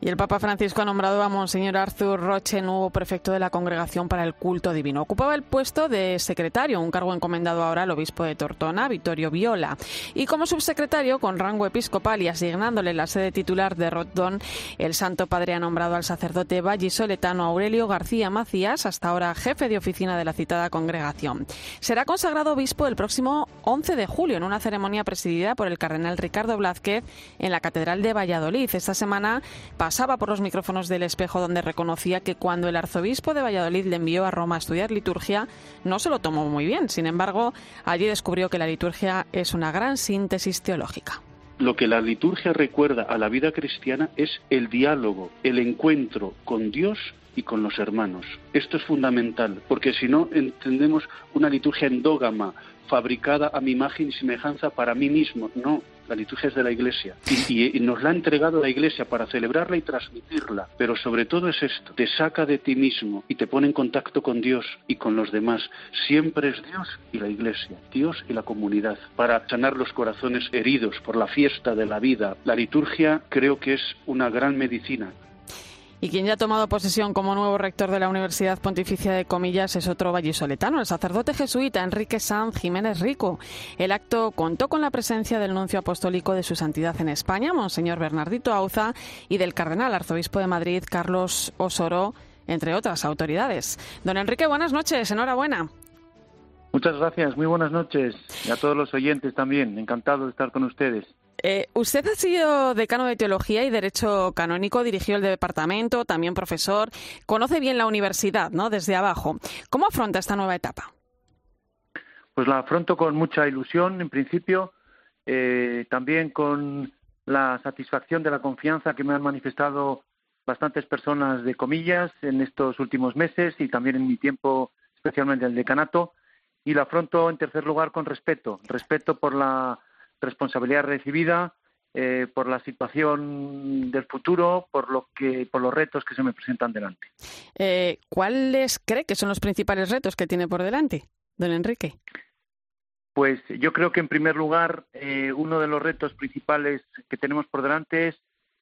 Y el Papa Francisco ha nombrado a Monseñor Arthur Roche nuevo prefecto de la Congregación para el Culto Divino. Ocupaba el puesto de secretario, un cargo encomendado ahora al obispo de Tortona, Vittorio Viola. Y como subsecretario, con rango episcopal y asignándole la sede titular de Rotdon, el Santo Padre ha nombrado al sacerdote vallisoletano Aurelio García Macías, hasta ahora jefe de oficina de la citada congregación. Será consagrado obispo el próximo 11 de julio en una ceremonia presidida por el cardenal Ricardo Blázquez en la Catedral de Valladolid. Esta semana pasaba por los micrófonos del espejo donde reconocía que cuando el arzobispo de Valladolid le envió a Roma a estudiar liturgia, no se lo tomó muy bien. Sin embargo, allí descubrió que la liturgia es una gran síntesis teológica. Lo que la liturgia recuerda a la vida cristiana es el diálogo, el encuentro con Dios y con los hermanos. Esto es fundamental, porque si no entendemos una liturgia endógama, fabricada a mi imagen y semejanza para mí mismo. No, la liturgia es de la Iglesia y, nos la ha entregado la Iglesia para celebrarla y transmitirla. Pero sobre todo es esto, te saca de ti mismo y te pone en contacto con Dios y con los demás. Siempre es Dios y la Iglesia, Dios y la comunidad, para sanar los corazones heridos por la fiesta de la vida. La liturgia creo que es una gran medicina y quien ya ha tomado posesión como nuevo rector de la Universidad Pontificia de Comillas es otro vallisoletano, el sacerdote jesuita Enrique Sanz Jiménez Rico. El acto contó con la presencia del nuncio apostólico de su santidad en España, Monseñor Bernardito Auza, y del cardenal arzobispo de Madrid, Carlos Osoro, entre otras autoridades. Don Enrique, buenas noches, enhorabuena. Muchas gracias, muy buenas noches. Y a todos los oyentes también, encantado de estar con ustedes. Eh, usted ha sido decano de Teología y Derecho Canónico, dirigió el departamento, también profesor, conoce bien la universidad, ¿no? Desde abajo. ¿Cómo afronta esta nueva etapa? Pues la afronto con mucha ilusión, en principio, eh, también con la satisfacción de la confianza que me han manifestado bastantes personas de comillas en estos últimos meses y también en mi tiempo, especialmente en el decanato, y la afronto en tercer lugar con respeto, respeto por la responsabilidad recibida, eh, por la situación del futuro, por lo que, por los retos que se me presentan delante. Eh, ¿Cuáles cree que son los principales retos que tiene por delante, don Enrique? Pues yo creo que en primer lugar eh, uno de los retos principales que tenemos por delante es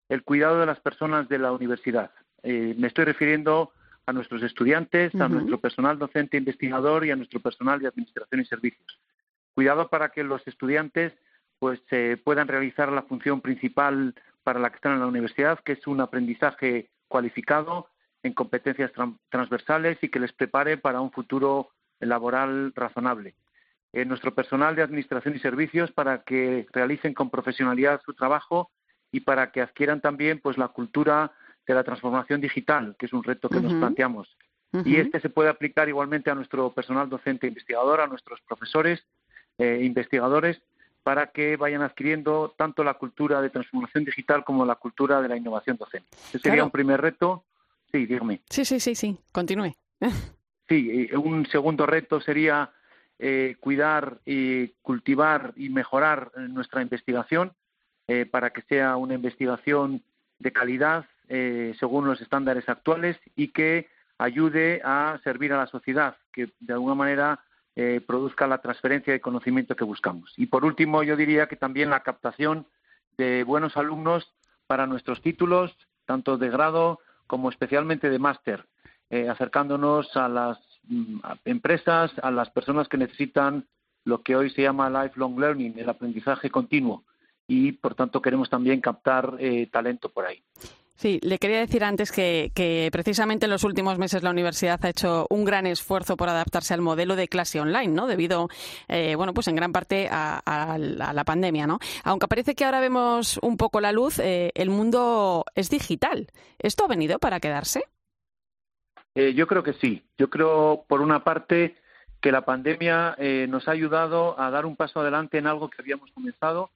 el cuidado de las personas de la universidad. me estoy refiriendo a nuestros estudiantes, a nuestro personal docente investigador y a nuestro personal de administración y servicios. Cuidado para que los estudiantes pues eh, puedan realizar la función principal para la que están en la universidad, que es un aprendizaje cualificado en competencias transversales y que les prepare para un futuro laboral razonable. Eh, nuestro personal de administración y servicios para que realicen con profesionalidad su trabajo y para que adquieran también pues la cultura de la transformación digital, que es un reto que nos planteamos. Y este se puede aplicar igualmente a nuestro personal docente e investigador, a nuestros profesores e investigadores, para que vayan adquiriendo tanto la cultura de transformación digital como la cultura de la innovación docente. Ese sería un primer reto. Sí, dígame. Sí, sí, sí, sí. Continúe. <laughs> sí, un segundo reto sería eh, cuidar y cultivar y mejorar eh, nuestra investigación eh, para que sea una investigación de calidad según los estándares actuales y que ayude a servir a la sociedad, que de alguna manera eh, produzca la transferencia de conocimiento que buscamos. Y por último, yo diría que también la captación de buenos alumnos para nuestros títulos, tanto de grado como especialmente de máster, eh, acercándonos a las mm, empresas, a las personas que necesitan lo que hoy se llama lifelong learning, el aprendizaje continuo. Y, por tanto, queremos también captar eh, talento por ahí. Sí, le quería decir antes que, precisamente en los últimos meses la universidad ha hecho un gran esfuerzo por adaptarse al modelo de clase online, ¿no? Debido, eh, bueno, pues en gran parte a, la pandemia, ¿no? Aunque parece que ahora vemos un poco la luz, eh, el mundo es digital. ¿Esto ha venido para quedarse? Eh, yo creo que sí. Yo creo, por una parte, que la pandemia nos ha ayudado a dar un paso adelante en algo que habíamos comenzado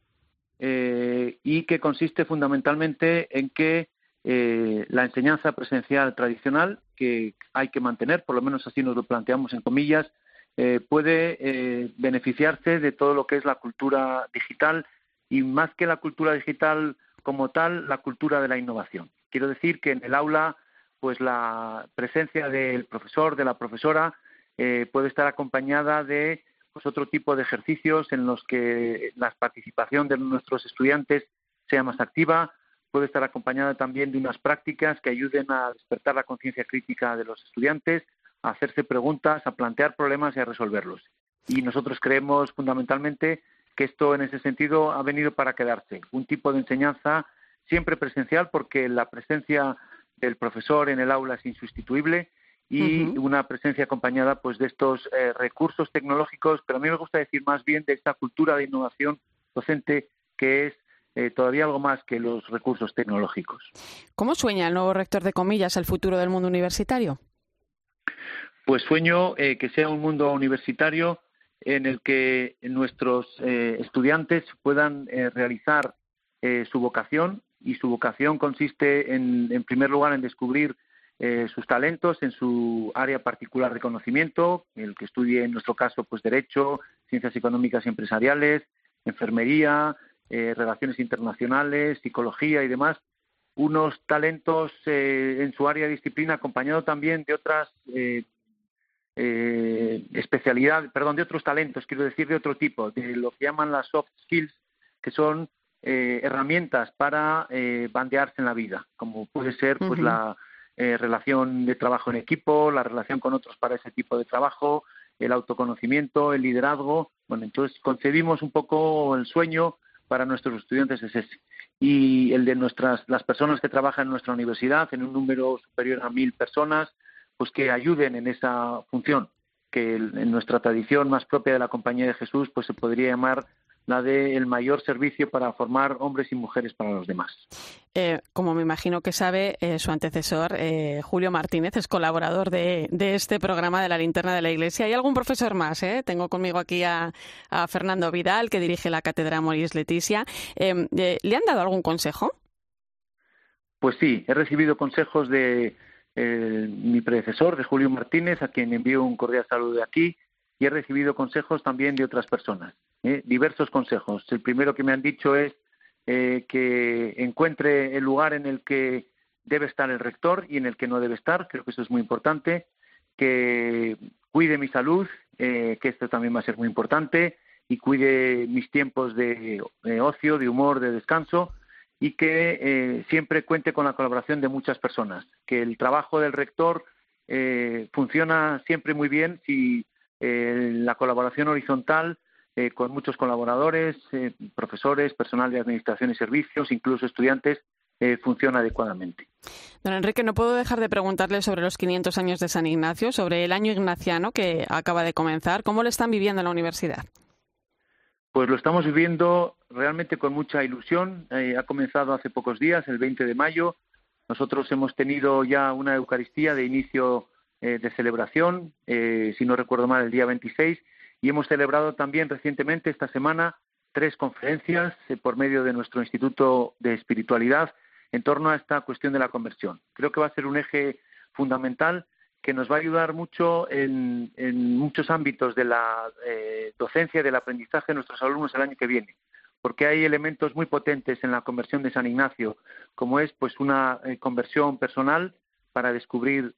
y que consiste fundamentalmente en que eh, la enseñanza presencial tradicional, que hay que mantener, por lo menos así nos lo planteamos en comillas, eh, puede eh, beneficiarse de todo lo que es la cultura digital y más que la cultura digital como tal, la cultura de la innovación. Quiero decir que en el aula, pues la presencia del profesor, de la profesora, puede estar acompañada de pues, otro tipo de ejercicios en los que la participación de nuestros estudiantes sea más activa, puede estar acompañada también de unas prácticas que ayuden a despertar la conciencia crítica de los estudiantes, a hacerse preguntas, a plantear problemas y a resolverlos. Y nosotros creemos fundamentalmente que esto en ese sentido ha venido para quedarse. Un tipo de enseñanza siempre presencial porque la presencia del profesor en el aula es insustituible y una presencia acompañada pues de estos eh, recursos tecnológicos, pero a mí me gusta decir más bien de esta cultura de innovación docente que es eh, todavía algo más que los recursos tecnológicos. ¿Cómo sueña el nuevo rector de comillas el futuro del mundo universitario? Pues sueño eh, que sea un mundo universitario en el que nuestros eh, estudiantes puedan realizar su vocación y su vocación consiste en, en primer lugar, en descubrir sus talentos en su área particular de conocimiento, el que estudie en nuestro caso pues derecho, ciencias económicas y empresariales, enfermería, eh, relaciones internacionales, psicología y demás, unos talentos eh, en su área de disciplina, acompañado también de otras eh, especialidades, perdón, de otros talentos, quiero decir, de otro tipo, de lo que llaman las soft skills, que son herramientas para bandearse en la vida, como puede ser pues la relación de trabajo en equipo, la relación con otros para ese tipo de trabajo, el autoconocimiento, el liderazgo. Bueno, entonces concebimos un poco el sueño para nuestros estudiantes es ese. Y el de nuestras, las personas que trabajan en nuestra universidad, en un número superior a mil personas, pues que ayuden en esa función, que en nuestra tradición más propia de la Compañía de Jesús, pues se podría llamar la de el mayor servicio para formar hombres y mujeres para los demás. Eh, como me imagino que sabe, eh, su antecesor, eh, Julio Martínez, es colaborador de, este programa de la linterna de la Iglesia. ¿Hay algún profesor más? Tengo conmigo aquí a, Fernando Vidal, que dirige la cátedra Moris Leticia. ¿Le han dado algún consejo? Pues sí, he recibido consejos de mi predecesor, de Julio Martínez, a quien envío un cordial saludo de aquí, y he recibido consejos también de otras personas. ¿Eh? diversos consejos. El primero que me han dicho es eh, que encuentre el lugar en el que debe estar el rector y en el que no debe estar, creo que eso es muy importante, que cuide mi salud, eh, que esto también va a ser muy importante, y cuide mis tiempos de, ocio, de humor, de descanso, y que siempre cuente con la colaboración de muchas personas, que el trabajo del rector funciona siempre muy bien. Si la colaboración horizontal eh, con muchos colaboradores, eh, profesores, personal de administración y servicios, incluso estudiantes, eh, funciona adecuadamente. Don Enrique, no puedo dejar de preguntarle sobre los 500 años de San Ignacio, sobre el año ignaciano que acaba de comenzar. ¿Cómo lo están viviendo en la universidad? Pues lo estamos viviendo realmente con mucha ilusión. ha comenzado hace pocos días, el 20 de mayo. Nosotros hemos tenido ya una Eucaristía de inicio de celebración, si no recuerdo mal, el día 26, y hemos celebrado también recientemente, esta semana, tres conferencias eh, por medio de nuestro Instituto de Espiritualidad en torno a esta cuestión de la conversión. Creo que va a ser un eje fundamental que nos va a ayudar mucho en, muchos ámbitos de la eh, docencia y del aprendizaje de nuestros alumnos el año que viene, porque hay elementos muy potentes en la conversión de San Ignacio, como es pues una eh, conversión personal para descubrir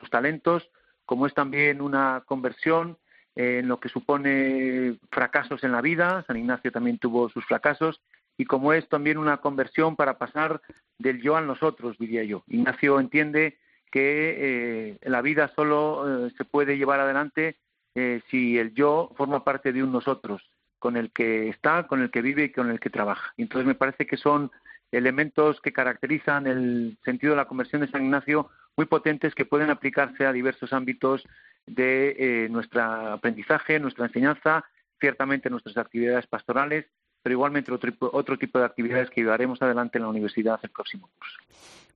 sus talentos, como es también una conversión en lo que supone fracasos en la vida. San Ignacio también tuvo sus fracasos y como es también una conversión para pasar del yo a nosotros, diría yo. Ignacio entiende que eh, la vida solo eh, se puede llevar adelante eh, si el yo forma parte de un nosotros, con el que está, con el que vive y con el que trabaja. Entonces me parece que son elementos que caracterizan el sentido de la conversión de San Ignacio muy potentes que pueden aplicarse a diversos ámbitos de eh, nuestro aprendizaje, nuestra enseñanza, ciertamente nuestras actividades pastorales, pero igualmente otro, otro tipo de actividades que llevaremos adelante en la universidad el próximo curso.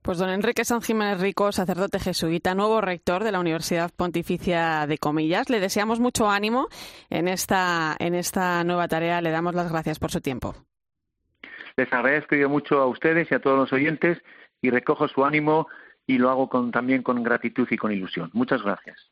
Pues don Enrique San Jiménez Rico, sacerdote jesuita, nuevo rector de la Universidad Pontificia de Comillas, le deseamos mucho ánimo en esta, en esta nueva tarea. Le damos las gracias por su tiempo. Les agradezco yo mucho a ustedes y a todos los oyentes y recojo su ánimo y lo hago con, también con gratitud y con ilusión. Muchas gracias.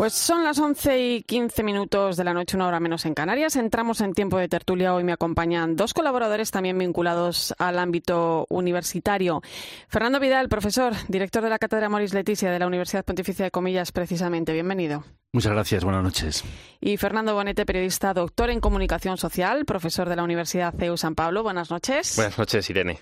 Pues son las 11 y 15 minutos de la noche, una hora menos en Canarias. Entramos en tiempo de tertulia. Hoy me acompañan dos colaboradores también vinculados al ámbito universitario. Fernando Vidal, profesor, director de la Cátedra Moris Leticia de la Universidad Pontificia de Comillas, precisamente. Bienvenido. Muchas gracias, buenas noches. Y Fernando Bonete, periodista, doctor en comunicación social, profesor de la Universidad CEU San Pablo. Buenas noches. Buenas noches, Irene.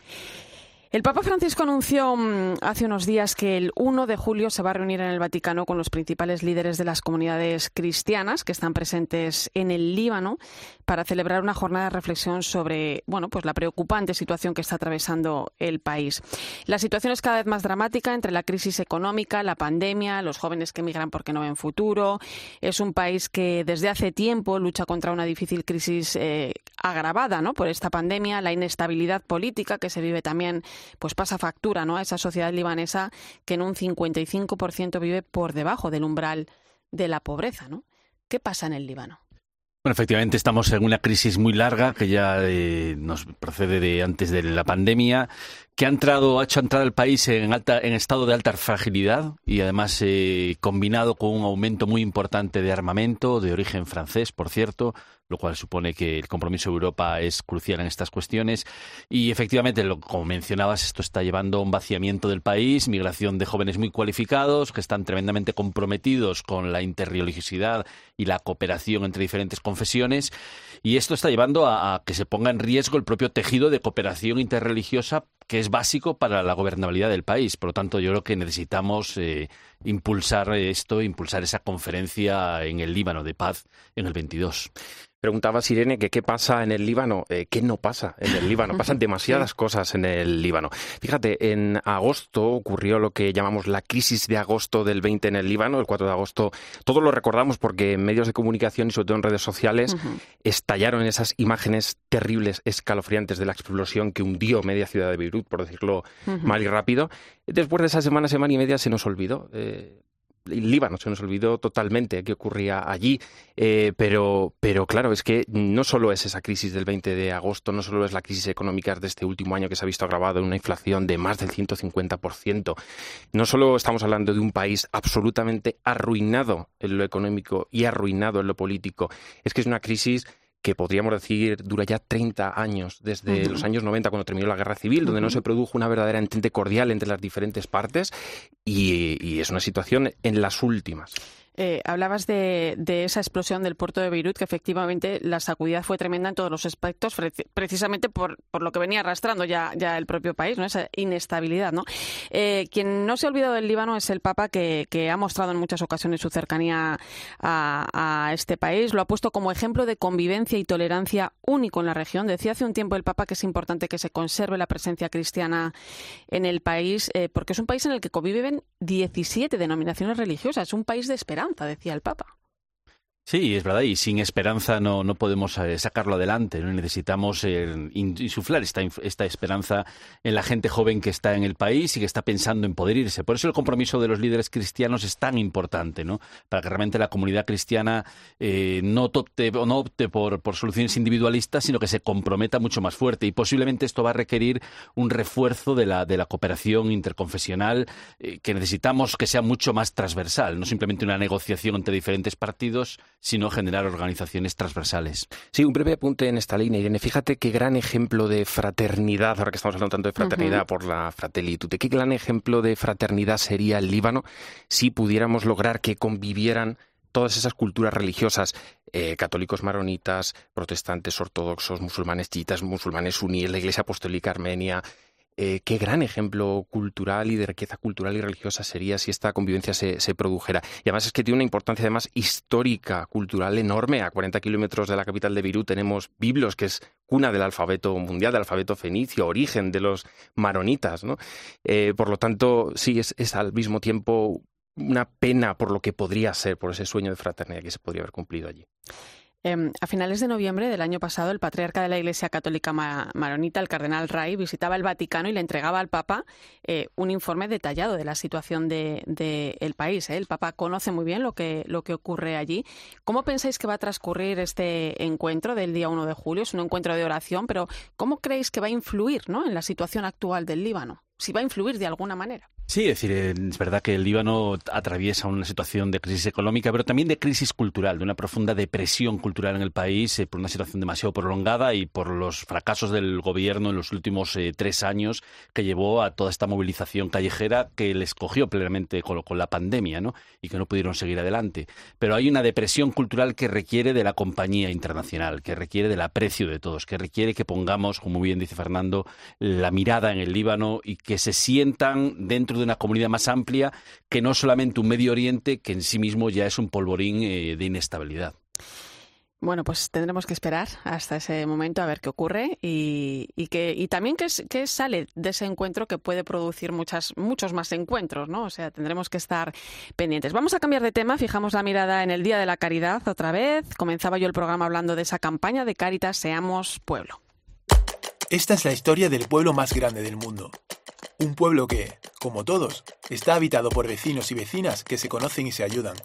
El Papa Francisco anunció mm, hace unos días que el 1 de julio se va a reunir en el Vaticano con los principales líderes de las comunidades cristianas que están presentes en el Líbano para celebrar una jornada de reflexión sobre, bueno, pues la preocupante situación que está atravesando el país. La situación es cada vez más dramática entre la crisis económica, la pandemia, los jóvenes que emigran porque no ven futuro. Es un país que desde hace tiempo lucha contra una difícil crisis eh, agravada, ¿no? Por esta pandemia, la inestabilidad política que se vive también pues pasa factura ¿no? a esa sociedad libanesa que en un 55% vive por debajo del umbral de la pobreza. ¿no? ¿Qué pasa en el Líbano? Bueno, efectivamente estamos en una crisis muy larga que ya eh, nos procede de antes de la pandemia, que ha entrado, ha hecho entrar al país en alta, en estado de alta fragilidad y además eh, combinado con un aumento muy importante de armamento de origen francés, por cierto, lo cual supone que el compromiso de Europa es crucial en estas cuestiones. Y efectivamente, como mencionabas, esto está llevando a un vaciamiento del país, migración de jóvenes muy cualificados que están tremendamente comprometidos con la interreligiosidad y la cooperación entre diferentes confesiones. Y esto está llevando a, que se ponga en riesgo el propio tejido de cooperación interreligiosa que es básico para la gobernabilidad del país. Por lo tanto, yo creo que necesitamos eh, impulsar esto, impulsar esa conferencia en el Líbano de paz en el 22. Preguntaba Irene que qué pasa en el Líbano. Eh, ¿Qué no pasa en el Líbano? Pasan <laughs> demasiadas cosas en el Líbano. Fíjate, en agosto ocurrió lo que llamamos la crisis de agosto del 20 en el Líbano, el 4 de agosto. Todos lo recordamos porque en medios de comunicación y sobre todo en redes sociales estallaron esas imágenes terribles, escalofriantes de la explosión que hundió media ciudad de Beirut, por decirlo mal y rápido. Después de esa semana, semana y media se nos olvidó. Eh, Líbano, se nos olvidó totalmente qué ocurría allí, eh, pero, pero claro, es que no solo es esa crisis del 20 de agosto, no solo es la crisis económica de este último año que se ha visto agravado en una inflación de más del 150%, no solo estamos hablando de un país absolutamente arruinado en lo económico y arruinado en lo político, es que es una crisis que podríamos decir dura ya 30 años, desde los años 90 cuando terminó la guerra civil, donde no se produjo una verdadera entente cordial entre las diferentes partes y es una situación en las últimas. Eh, hablabas de, esa explosión del puerto de Beirut, que efectivamente la sacudida fue tremenda en todos los aspectos, precisamente por, lo que venía arrastrando ya, el propio país, ¿no? esa inestabilidad. ¿no? Eh, quien no se ha olvidado del Líbano es el Papa, que, ha mostrado en muchas ocasiones su cercanía a, este país. Lo ha puesto como ejemplo de convivencia y tolerancia único en la región. Decía hace un tiempo el Papa que es importante que se conserve la presencia cristiana en el país, eh, porque es un país en el que conviven 17 denominaciones religiosas, es un país de esperanza decía el Papa. Sí, es verdad, y sin esperanza no, no podemos eh, sacarlo adelante. Necesitamos eh, insuflar esta, esta esperanza en la gente joven que está en el país y que está pensando en poder irse. Por eso el compromiso de los líderes cristianos es tan importante, ¿no? Para que realmente la comunidad cristiana eh, no opte, no opte por, por, soluciones individualistas, sino que se comprometa mucho más fuerte. Y posiblemente esto va a requerir un refuerzo de la, de la cooperación interconfesional que necesitamos que sea mucho más transversal, no simplemente una negociación entre diferentes partidos, sino generar organizaciones transversales. Sí, un breve apunte en esta línea, Irene. Fíjate qué gran ejemplo de fraternidad, ahora que estamos hablando tanto de fraternidad por la Fratelli qué gran ejemplo de fraternidad sería el Líbano si pudiéramos lograr que convivieran todas esas culturas religiosas, eh, católicos maronitas, protestantes ortodoxos, musulmanes chiitas, musulmanes suníes, la Iglesia Apostólica Armenia, eh, qué gran ejemplo cultural y de riqueza cultural y religiosa sería si esta convivencia se, produjera. Y además es que tiene una importancia además histórica, cultural enorme. A 40 kilómetros de la capital de Beirut tenemos Biblos, que es cuna del alfabeto mundial, del alfabeto fenicio, origen de los maronitas. ¿no? Eh, por lo tanto, sí, es al mismo tiempo una pena por lo que podría ser, por ese sueño de fraternidad que se podría haber cumplido allí. Eh, a finales de noviembre del año pasado, el patriarca de la Iglesia Católica Maronita, el cardenal Ray, visitaba el Vaticano y le entregaba al Papa eh, un informe detallado de la situación del de, el país. ¿eh? El Papa conoce muy bien lo que, lo que ocurre allí. ¿Cómo pensáis que va a transcurrir este encuentro del día 1 de julio? Es un encuentro de oración, pero ¿cómo creéis que va a influir ¿no? en la situación actual del Líbano? Si va a influir de alguna manera. Sí, es decir, es verdad que el Líbano atraviesa una situación de crisis económica, pero también de crisis cultural, de una profunda depresión cultural en el país eh, por una situación demasiado prolongada y por los fracasos del gobierno en los últimos eh, tres años que llevó a toda esta movilización callejera que les cogió plenamente con, con, la pandemia ¿no? y que no pudieron seguir adelante. Pero hay una depresión cultural que requiere de la compañía internacional, que requiere del aprecio de todos, que requiere que pongamos, como bien dice Fernando, la mirada en el Líbano y que se sientan dentro de una comunidad más amplia que no solamente un Medio Oriente que en sí mismo ya es un polvorín eh, de inestabilidad. Bueno, pues tendremos que esperar hasta ese momento a ver qué ocurre y, y que y también qué, qué, sale de ese encuentro que puede producir muchas, muchos más encuentros, ¿no? O sea, tendremos que estar pendientes. Vamos a cambiar de tema, fijamos la mirada en el Día de la Caridad otra vez. Comenzaba yo el programa hablando de esa campaña de Caritas Seamos Pueblo. Esta es la historia del pueblo más grande del mundo. Un pueblo que, como todos, está habitado por vecinos y vecinas que se conocen y se ayudan.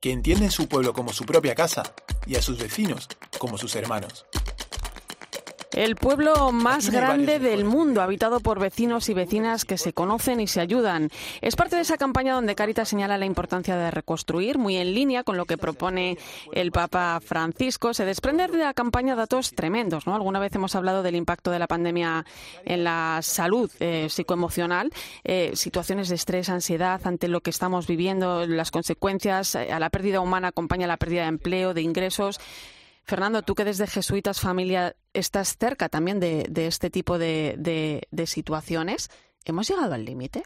Que entienden su pueblo como su propia casa y a sus vecinos como sus hermanos. El pueblo más grande del mundo, habitado por vecinos y vecinas que se conocen y se ayudan. Es parte de esa campaña donde Caritas señala la importancia de reconstruir, muy en línea con lo que propone el Papa Francisco. Se desprende de la campaña datos tremendos. ¿no? Alguna vez hemos hablado del impacto de la pandemia en la salud eh, psicoemocional, eh, situaciones de estrés, ansiedad ante lo que estamos viviendo, las consecuencias eh, a la pérdida humana acompaña la pérdida de empleo, de ingresos. Fernando, tú que desde Jesuitas Familia estás cerca también de, este tipo de, de, de, situaciones, ¿hemos llegado al límite?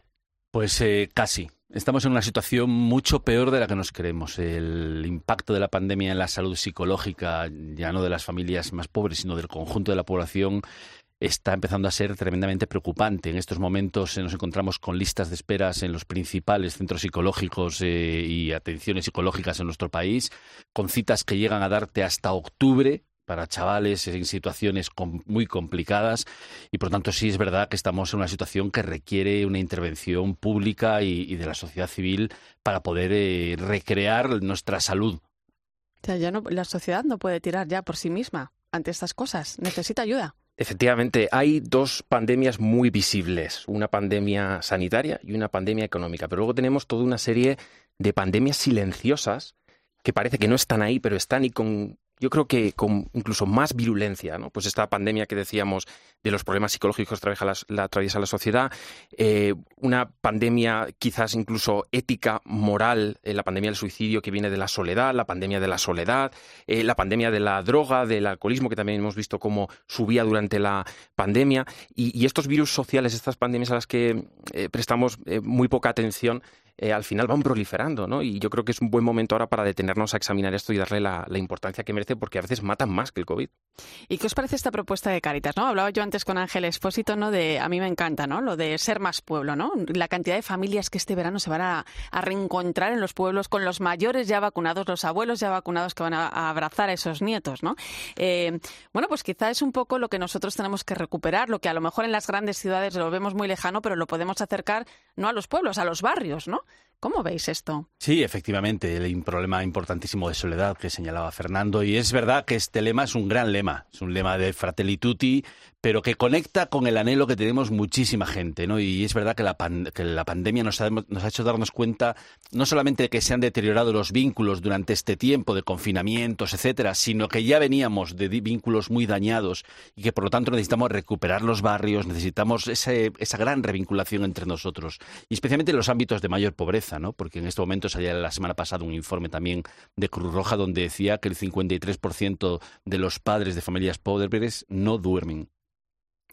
Pues eh, casi. Estamos en una situación mucho peor de la que nos creemos. El impacto de la pandemia en la salud psicológica, ya no de las familias más pobres, sino del conjunto de la población, está empezando a ser tremendamente preocupante. En estos momentos eh, nos encontramos con listas de esperas en los principales centros psicológicos eh, y atenciones psicológicas en nuestro país, con citas que llegan a darte hasta octubre para chavales en situaciones com muy complicadas y por tanto sí es verdad que estamos en una situación que requiere una intervención pública y, de la sociedad civil para poder eh, recrear nuestra salud. O ya no, la sociedad no puede tirar ya por sí misma ante estas cosas, necesita ayuda. Efectivamente, hay dos pandemias muy visibles, una pandemia sanitaria y una pandemia económica, pero luego tenemos toda una serie de pandemias silenciosas que parece que no están ahí, pero están y con yo creo que con incluso más virulencia, ¿no? Pues esta pandemia que decíamos de los problemas psicológicos que atraviesa la sociedad, eh, una pandemia quizás incluso ética, moral, eh, la pandemia del suicidio que viene de la soledad, la pandemia de la soledad, eh, la pandemia de la droga, del alcoholismo que también hemos visto cómo subía durante la pandemia y, estos virus sociales, estas pandemias a las que prestamos muy poca atención, eh, al final van proliferando, ¿no? Y yo creo que es un buen momento ahora para detenernos a examinar esto y darle la, importancia que merece, porque a veces matan más que el COVID. ¿Y qué os parece esta propuesta de Caritas, no? Hablaba yo antes con Ángel Espósito, ¿no? De, a mí me encanta, ¿no? Lo de ser más pueblo, ¿no? La cantidad de familias que este verano se van a, reencontrar en los pueblos con los mayores ya vacunados, los abuelos ya vacunados que van a, a abrazar a esos nietos, ¿no? Eh, bueno, pues quizá es un poco lo que nosotros tenemos que recuperar, lo que a lo mejor en las grandes ciudades lo vemos muy lejano, pero lo podemos acercar no a los pueblos, a los barrios, ¿no? ¿Cómo veis esto? Sí, efectivamente, el problema importantísimo de soledad que señalaba Fernando. Y es verdad que este lema es un gran lema, es un lema de Fratelli Tutti, pero que conecta con el anhelo que tenemos muchísima gente, ¿no? Y es verdad que la, pan que la pandemia nos ha, hecho darnos cuenta no solamente de que se han deteriorado los vínculos durante este tiempo de confinamientos, etcétera, sino que ya veníamos de vínculos muy dañados y que por lo tanto necesitamos recuperar los barrios, necesitamos ese, esa gran revinculación entre nosotros, y especialmente en los ámbitos de mayor pobreza, ¿no? Porque en este momento salía la semana pasada un informe también de Cruz Roja donde decía que el 53% de los padres de familias pobres no duermen.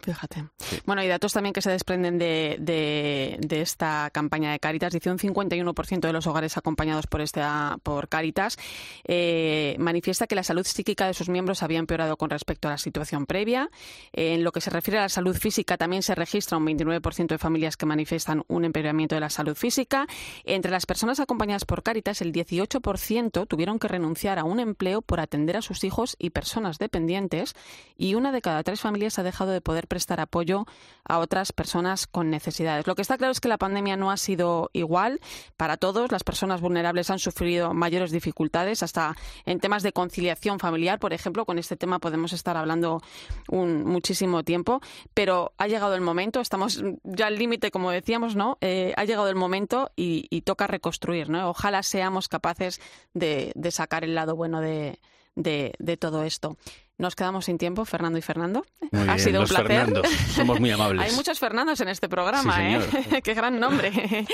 Fíjate. Bueno, hay datos también que se desprenden de, de, esta campaña de Caritas. Dice un 51% de los hogares acompañados por, esta, por Caritas eh, manifiesta que la salud psíquica de sus miembros había empeorado con respecto a la situación previa. en lo que se refiere a la salud física, también se registra un 29% de familias que manifiestan un empeoramiento de la salud física. Entre las personas acompañadas por Caritas, el 18% tuvieron que renunciar a un empleo por atender a sus hijos y personas dependientes y una de cada tres familias ha dejado de poder prestar apoyo a otras personas con necesidades. Lo que está claro es que la pandemia no ha sido igual para todos. Las personas vulnerables han sufrido mayores dificultades, hasta en temas de conciliación familiar, por ejemplo. Con este tema podemos estar hablando un, muchísimo tiempo, pero ha llegado el momento, estamos ya al límite, como decíamos, ¿no? Eh, ha llegado el momento y, toca reconstruir, ¿no? Ojalá seamos capaces de, sacar el lado bueno de, de todo esto. Nos quedamos sin tiempo, Fernando y Fernando. ha sido un placer. Somos muy amables. Hay muchos Fernandos en este programa, ¿eh? <laughs> Qué gran nombre.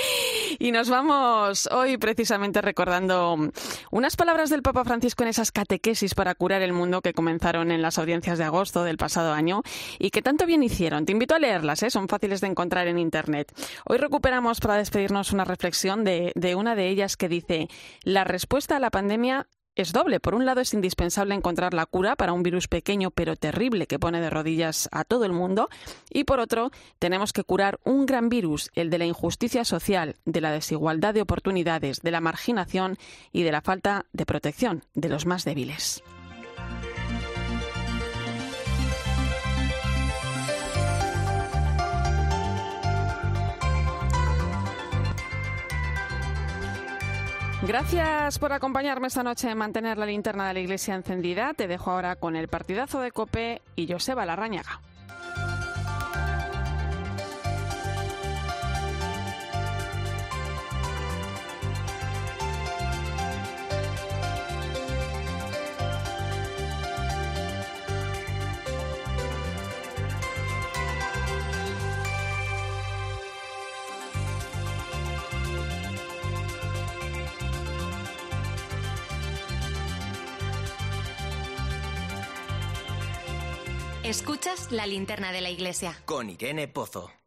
y nos vamos hoy precisamente recordando unas palabras del Papa Francisco en esas catequesis para curar el mundo que comenzaron en las audiencias de agosto del pasado año y que tanto bien hicieron. Te invito a leerlas, ¿eh? son fáciles de encontrar en Internet. Hoy recuperamos para despedirnos una reflexión de, de una de ellas que dice, la respuesta a la pandemia es doble. Por un lado, es indispensable encontrar la cura para un virus pequeño pero terrible que pone de rodillas a todo el mundo. Y por otro, tenemos que curar un gran virus, el de la injusticia social, de la desigualdad de oportunidades, de la marginación y de la falta de protección de los más débiles. Gracias por acompañarme esta noche en mantener la linterna de la iglesia encendida. Te dejo ahora con el partidazo de Cope y Joseba Larrañaga. La linterna de la iglesia. Con Irene Pozo.